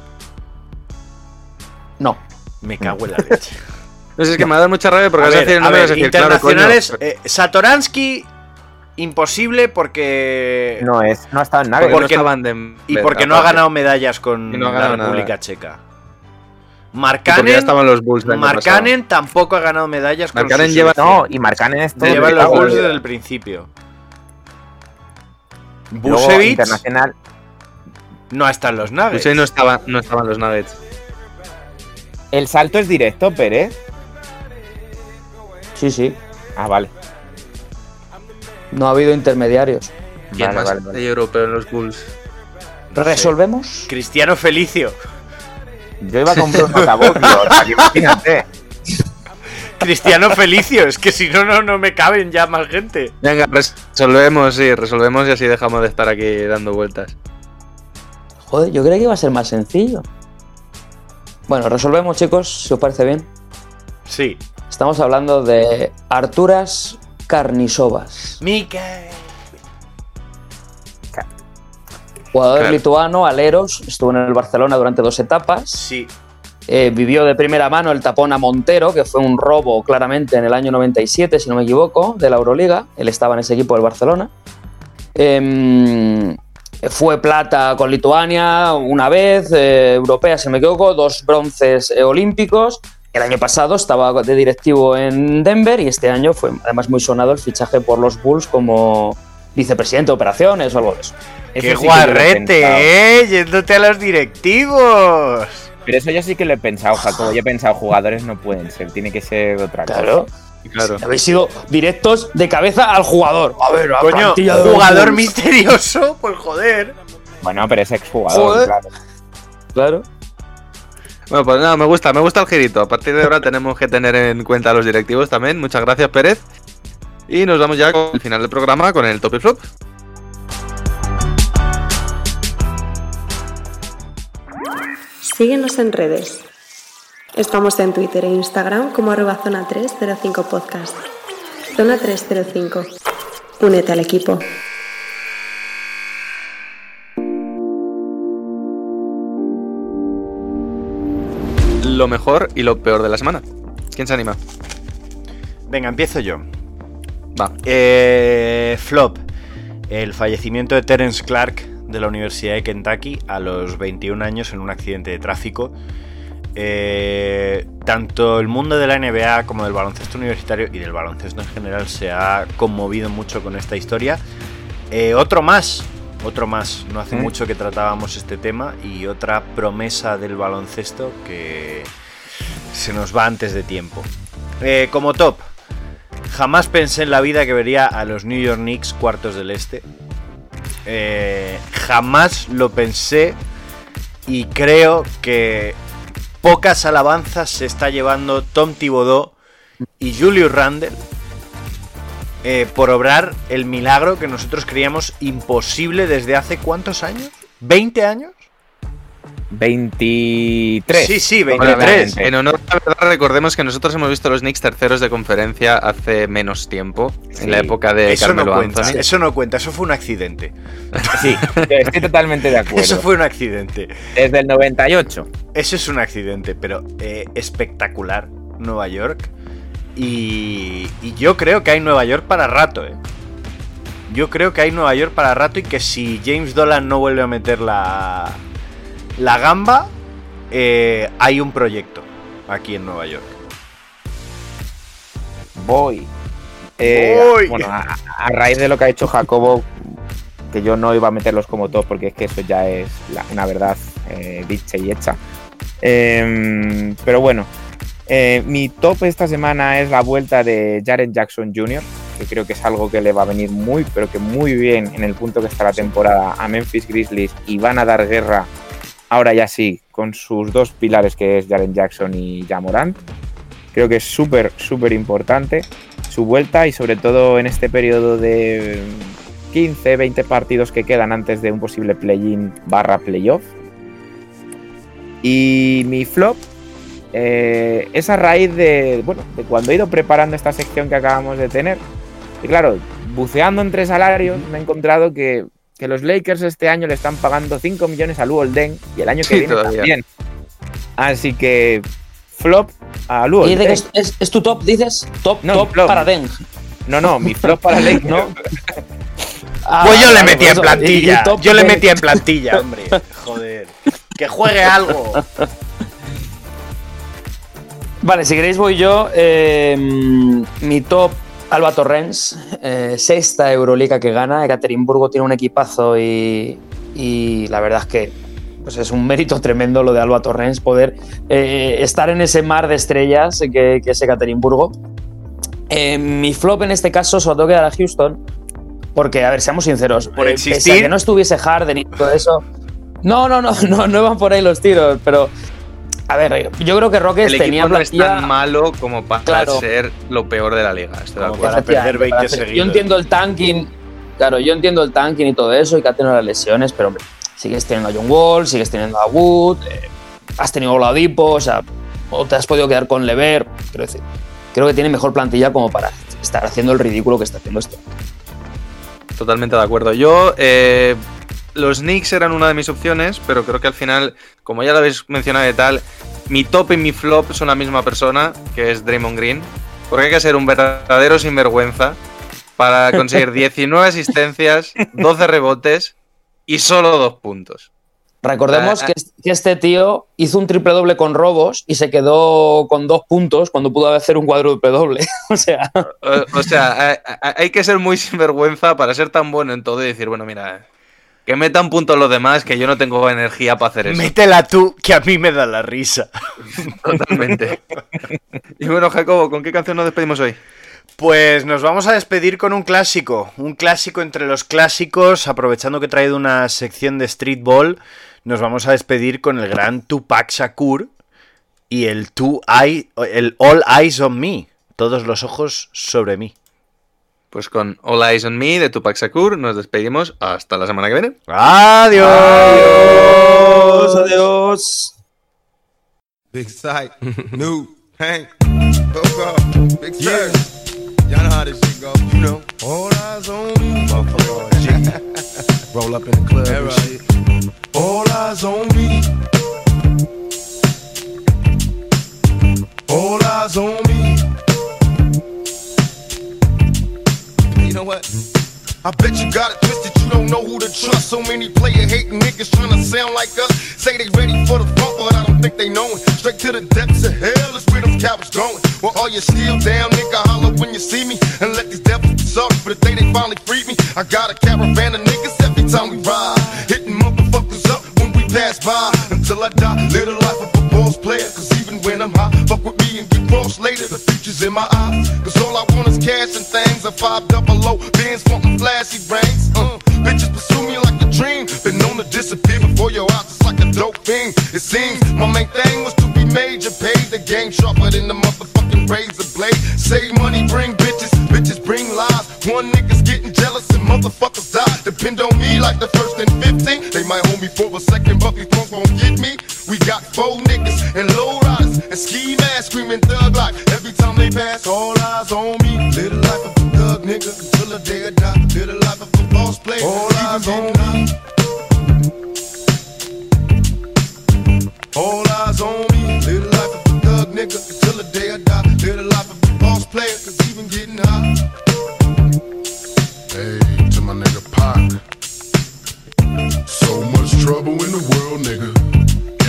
No. Me cago en la leche. No sé, es que me ha dado mucha rabia porque A vas a ver, decir el a ver, vas a decir, claro, coño. internacionales. eh, Satoransky, imposible porque. No es, no ha estado en Porque no porque- estaban de- y porque no ha ganado medallas con no la ganado nada. República Checa. Porque Marcanen, estaban los Bulls. Markkanen tampoco ha ganado medallas con Markkanen su lleva-. No, y Marcanen es todo Lleva los. Bulls desde el principio. Busevich internacional. no está en los Nuggets. Ahí no, estaba, no estaban los Nuggets. El salto es directo, Pérez. Sí, sí. Ah, vale. No ha habido intermediarios. ¿Quién Vale, más vale, vale. hay europeo en los Bulls? ¿Resolvemos? Cristiano Felicio. Yo iba con Bruno Caboclo, o sea, que imagínate. Cristiano Felicio, es que si no, no, no me caben ya más gente. Venga, resolvemos, sí, resolvemos y así dejamos de estar aquí dando vueltas. Joder, yo creía que iba a ser más sencillo. Bueno, resolvemos, chicos, si os parece bien. Sí. Estamos hablando de Arturas Karnisovas. Mikel. Jugador Claro. lituano, aleros, estuvo en el Barcelona durante dos etapas. Sí. Eh, vivió de primera mano el tapón a Montero, que fue un robo claramente en el año 97, si no me equivoco, de la Euroliga. Él estaba en ese equipo del Barcelona. Em, fue plata con Lituania una vez, eh, europea, si no me equivoco, dos bronces eh, olímpicos. El año pasado estaba de directivo en Denver y este año fue además muy sonado el fichaje por los Bulls como vicepresidente de operaciones o algo de eso. Eso ¡Qué sí que guarrete, eh! Yéndote a los directivos. Pero eso yo sí que lo he pensado, Jacobo. Yo he pensado, jugadores no pueden ser, tiene que ser otra Claro. cosa. Claro. Habéis sido directos de cabeza al jugador. A ver, a Coño, jugador misterioso, pues joder. Bueno, pero es exjugador, Joder. claro. Claro. Bueno, pues nada, me gusta, me gusta el girito. A partir de ahora tenemos que tener en cuenta a los directivos también. Muchas gracias, Pérez. Y nos vamos ya con el final del programa con el top flop. Síguenos en redes. Estamos en Twitter e Instagram como arroba zona 305 podcast. Zona 305. Únete al equipo. Lo mejor y lo peor de la semana. ¿Quién se anima? Venga, empiezo yo. Va. Eh, flop. El fallecimiento de Terence Clark de la Universidad de Kentucky a los 21 años en un accidente de tráfico. Eh, tanto el mundo de la NBA como del baloncesto universitario y del baloncesto en general se ha conmovido mucho con esta historia. Eh, otro más, otro más. No hace ¿Mm? mucho que tratábamos este tema y otra promesa del baloncesto que se nos va antes de tiempo. Eh, como top, jamás pensé en la vida que vería a los New York Knicks cuartos del este. Eh, jamás lo pensé y creo que pocas alabanzas se está llevando Tom Thibodeau y Julius Randle eh, por obrar el milagro que nosotros creíamos imposible desde hace cuántos años? ¿20 años? 23. Sí, sí, Bueno, 23. En honor a la verdad, recordemos que nosotros hemos visto a los Knicks terceros de conferencia hace menos tiempo, en la época de Eso no Carmelo cuenta, Anthony. eso no cuenta, eso fue un accidente. Sí, estoy totalmente de acuerdo. Eso fue un accidente. Desde el 98. Eso es un accidente, pero eh, espectacular. Nueva York. Y, y yo creo que hay Nueva York para rato, ¿eh? Yo creo que hay Nueva York para rato y que si James Dolan no vuelve a meter la, la gamba, eh, hay un proyecto aquí en Nueva York. Voy. Eh, Voy. Bueno, a, a raíz de lo que ha hecho Jacobo, que yo no iba a meterlos como top porque es que eso ya es la- una verdad eh, dicha y hecha. Em, pero bueno, eh, mi top esta semana es la vuelta de Jaren Jackson Jr., que creo que es algo que le va a venir muy, pero que muy bien en el punto que está la temporada a Memphis Grizzlies y van a dar guerra ahora ya sí con sus dos pilares que es Jaren Jackson y Jamorant. Creo que es súper, súper importante su vuelta y sobre todo en este periodo de 15, 20 partidos que quedan antes de un posible play-in barra playoff. Y mi flop eh, es a raíz de, bueno, de cuando he ido preparando esta sección que acabamos de tener. Y claro, buceando entre salarios me he encontrado que, que los Lakers este año le están pagando 5 millones a Luol Deng y el año que Sí, viene todavía. también. Así que flop a Luol ¿Y de que Deng. es, es- es tu top, dices? Top, No, top flop. para Deng. No, no, mi flop para Lakers. ¿No? Ah, Pues yo le vale, metí en plantilla. Y- y top Yo le metí en plantilla, hombre. Joder. Que juegue algo. Vale, si queréis voy yo. Eh, mi top, Alba Torrens, eh, sexta Euroliga que gana. Ekaterimburgo tiene un equipazo y, y la verdad es que pues es un mérito tremendo lo de Alba Torrens poder eh, estar en ese mar de estrellas que, que es Ekaterimburgo. Eh, mi flop en este caso se lo tengo que dar a Houston porque, a ver, seamos sinceros, Por eh, pese a existir. que no estuviese Harden y todo eso. No, no, no, no, no van por ahí los tiros, pero a ver, yo creo que Rockets El tenía equipo no es tan malo como para Claro. ser lo peor de la liga. Estoy de Como acuerdo. para perder 20 Para hacer- Yo entiendo el tanking, claro, yo entiendo el tanking y todo eso y que ha tenido las lesiones, pero hombre, sigues teniendo a John Wall, sigues teniendo a Wood, eh, has tenido a Oladipo, o sea, o te has podido quedar con Lever, quiero decir, creo que tiene mejor plantilla como para estar haciendo el ridículo que está haciendo esto. Totalmente de acuerdo. Yo, eh, los Knicks eran una de mis opciones, pero creo que al final, como ya lo habéis mencionado y tal, mi top y mi flop son la misma persona, que es Draymond Green. Porque hay que ser un verdadero sinvergüenza para conseguir 19 asistencias, 12 rebotes y solo dos puntos. Recordemos Ah, que, es- que este tío hizo un triple doble con robos y se quedó con dos puntos cuando pudo hacer un cuádruple doble. o sea, O, o sea, hay- hay- hay que ser muy sinvergüenza para ser tan bueno en todo y decir, bueno, mira, que metan puntos los demás, que yo no tengo energía para hacer eso. Métela tú, que a mí me da la risa. Totalmente. y bueno, Jacobo, ¿con qué canción nos despedimos hoy? Pues nos vamos a despedir con un clásico, un clásico entre los clásicos, aprovechando que he traído una sección de streetball, nos vamos a despedir con el gran Tupac Shakur y el, two eye, el All Eyes on Me, todos los ojos sobre mí. Pues con All Eyes on Me de Tupac Shakur nos despedimos hasta la semana que viene. Adiós. adiós. Big sight, new, Hank, Coco, big yeah. Y'all know how this shit go. You know, all eyes on me, motherfucker. G. Roll up in the club and shit. All eyes on me. All eyes on me. I bet you got it twisted, you don't know who to trust. So many player hating niggas trying to sound like us. Say they ready for the funk, but I don't think they know it. Straight to the depths of hell is where them cowards going. Well, all you still down, nigga, holler when you see me. And let these devils be sorry for the day they finally freed me. I got a caravan of niggas every time we ride. Hitting motherfuckers up when we pass by. Until I die, live the life of a boss player. Cause even when I'm high, fuck with me and get crossed later. The future's in my eyes. Cause all I is cash and things. A five double low, bands wanting flashy rings. Uh, bitches pursue me like a dream. Been known to disappear before your eyes, it's like a dope thing. It seems my main thing was to be major. Paid the game sharper than the motherfucking razor blade. Save money, bring bitches, bitches bring lies. One nigga's getting jealous and motherfuckers die. Depend on me like the first and 15. They might hold me for a second, but these punks won't get me. We got four niggas and low riders and ski masks screaming thug life. Every time they pass, all eyes on me. Live the life of a thug nigga until the day I die. Live the life of a boss player. All eyes on me. All eyes on me. Live the life of a thug nigga until the day I die. Live the life of a boss player, cause even getting high. Hey, to my nigga Pac. So much trouble in the world, nigga.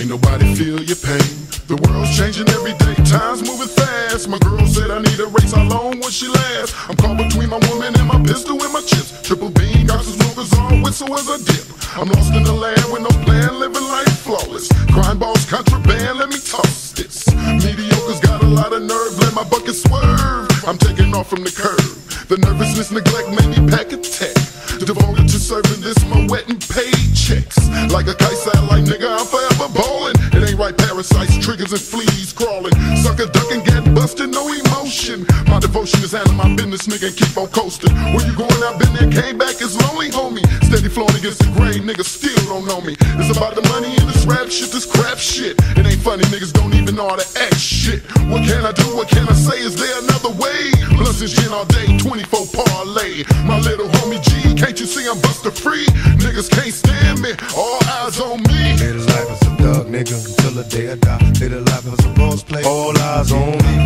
Nobody feel your pain. The world's changing every day, time's moving fast. My girl said I need a race, how long will she last? I'm caught between my woman and my pistol and my chips. Triple beam, got some smokers on, whistle as I dip. I'm lost in the land with no plan, living life flawless. Crime balls, contraband, let me toss this. Mediocre's got a lot of nerve, let my bucket swerve. I'm taking off from the curb. The nervousness, neglect made me pack a tech. Devoted to serving this, my wet and paychecks. Like a kite satellite, nigga, I'm forever ballin'. It ain't right, parasites, triggers, and fleas crawling. Sucker ducking, busted, no emotion. My devotion is handling my business, nigga, keep on coasting. Where you going? I've been there, came back, it's lonely, homie. Steady flowing against the grain, nigga, still don't know me. It's about the money and this rap shit, this crap shit. It ain't funny, niggas don't even know how to act shit. What can I do? What can I say? Is there another way? Blunts and gin all day, 24 parlay. My little homie G, can't you see I'm buster free? Niggas can't stand me, all eyes on me. Live life as a thug nigga until the day I die. Live life as a boss player. All eyes on me.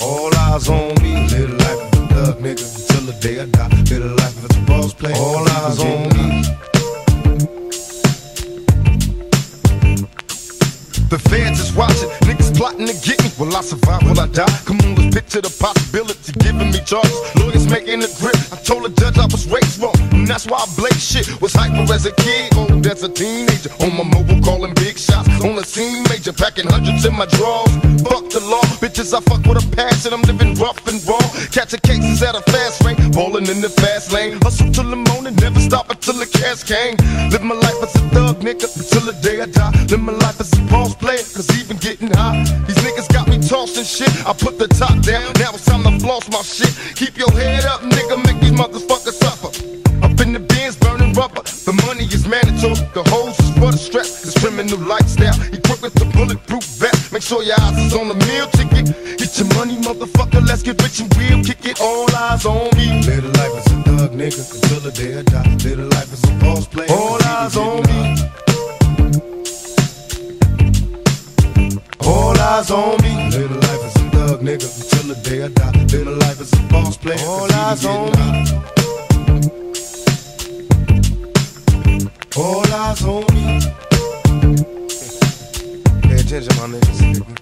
All eyes on me. Live the life of a thug nigga until the day I die. Life as a boss player. All eyes on me. The feds is watching, niggas plotting to get me. Will I survive? Will I die? Come on, let's picture the possibility. Giving me charges, lawyers making a grip. I told the judge I was raised wrong, and that's why I blaze shit. Was hyper as a kid, old as a teenager. On my mobile, calling big shots. On the scene, major, packing hundreds in my drawers. Fuck the law, bitches, I fuck with a passion. I'm living rough and raw. Catching cases at a fast rate, balling in the fast lane. Hustle till the morning, never stop until the cash came. Live my life as a thug, nigga, until the day I die. Live my life as a boss player, cause even getting high. These niggas got me tossing shit. I put the top down, now it's time to floss my shit. Keep your head up, nigga, make these motherfuckers suffer. Up in the bins, burning rubber. The money is mandatory, the hose is for the stress. This criminal lifestyle, equipped with the bulletproof vest. Make sure your eyes is on the meal ticket. Get your money, motherfucker, let's get rich and real. Kick it, all eyes on me. Live the life as a thug, nigga, until the day I die. Live the life as a boss player. All eyes on me. All eyes on me. Live the life as a thug, nigga, until the day I die. Live the life as a boss player. All eyes on me. All eyes on me. Pay attention, my niggas. Nigga.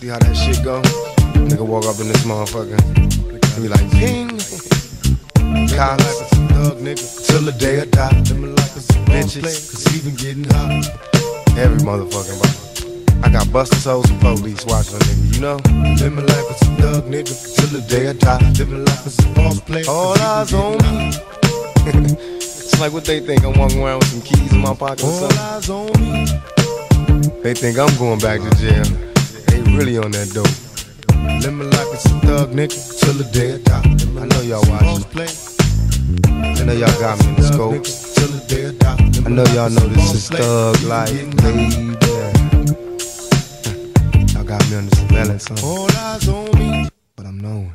See how that shit go? Nigga walk up in this motherfucker. and Be like, ping. Collins, thug nigga, till the day I die. Live my life as a bitches, cause even getting hot. Every motherfucking body. I got busters, hoes, and police watching a nigga, you know? Live my life as a thug nigga, till the day I die. Live my life as a boss player. All eyes on me. it's like what they think, I'm walking around with some keys in my pocket or something. All eyes on me. They think I'm going back to jail. They really on that dope. Live my life as a thug nigga, till the day I die. I know y'all watching. I know y'all got me in the scope. I know y'all know this is thug life, baby. Got me under surveillance, huh? All eyes on me, but I'm knowing.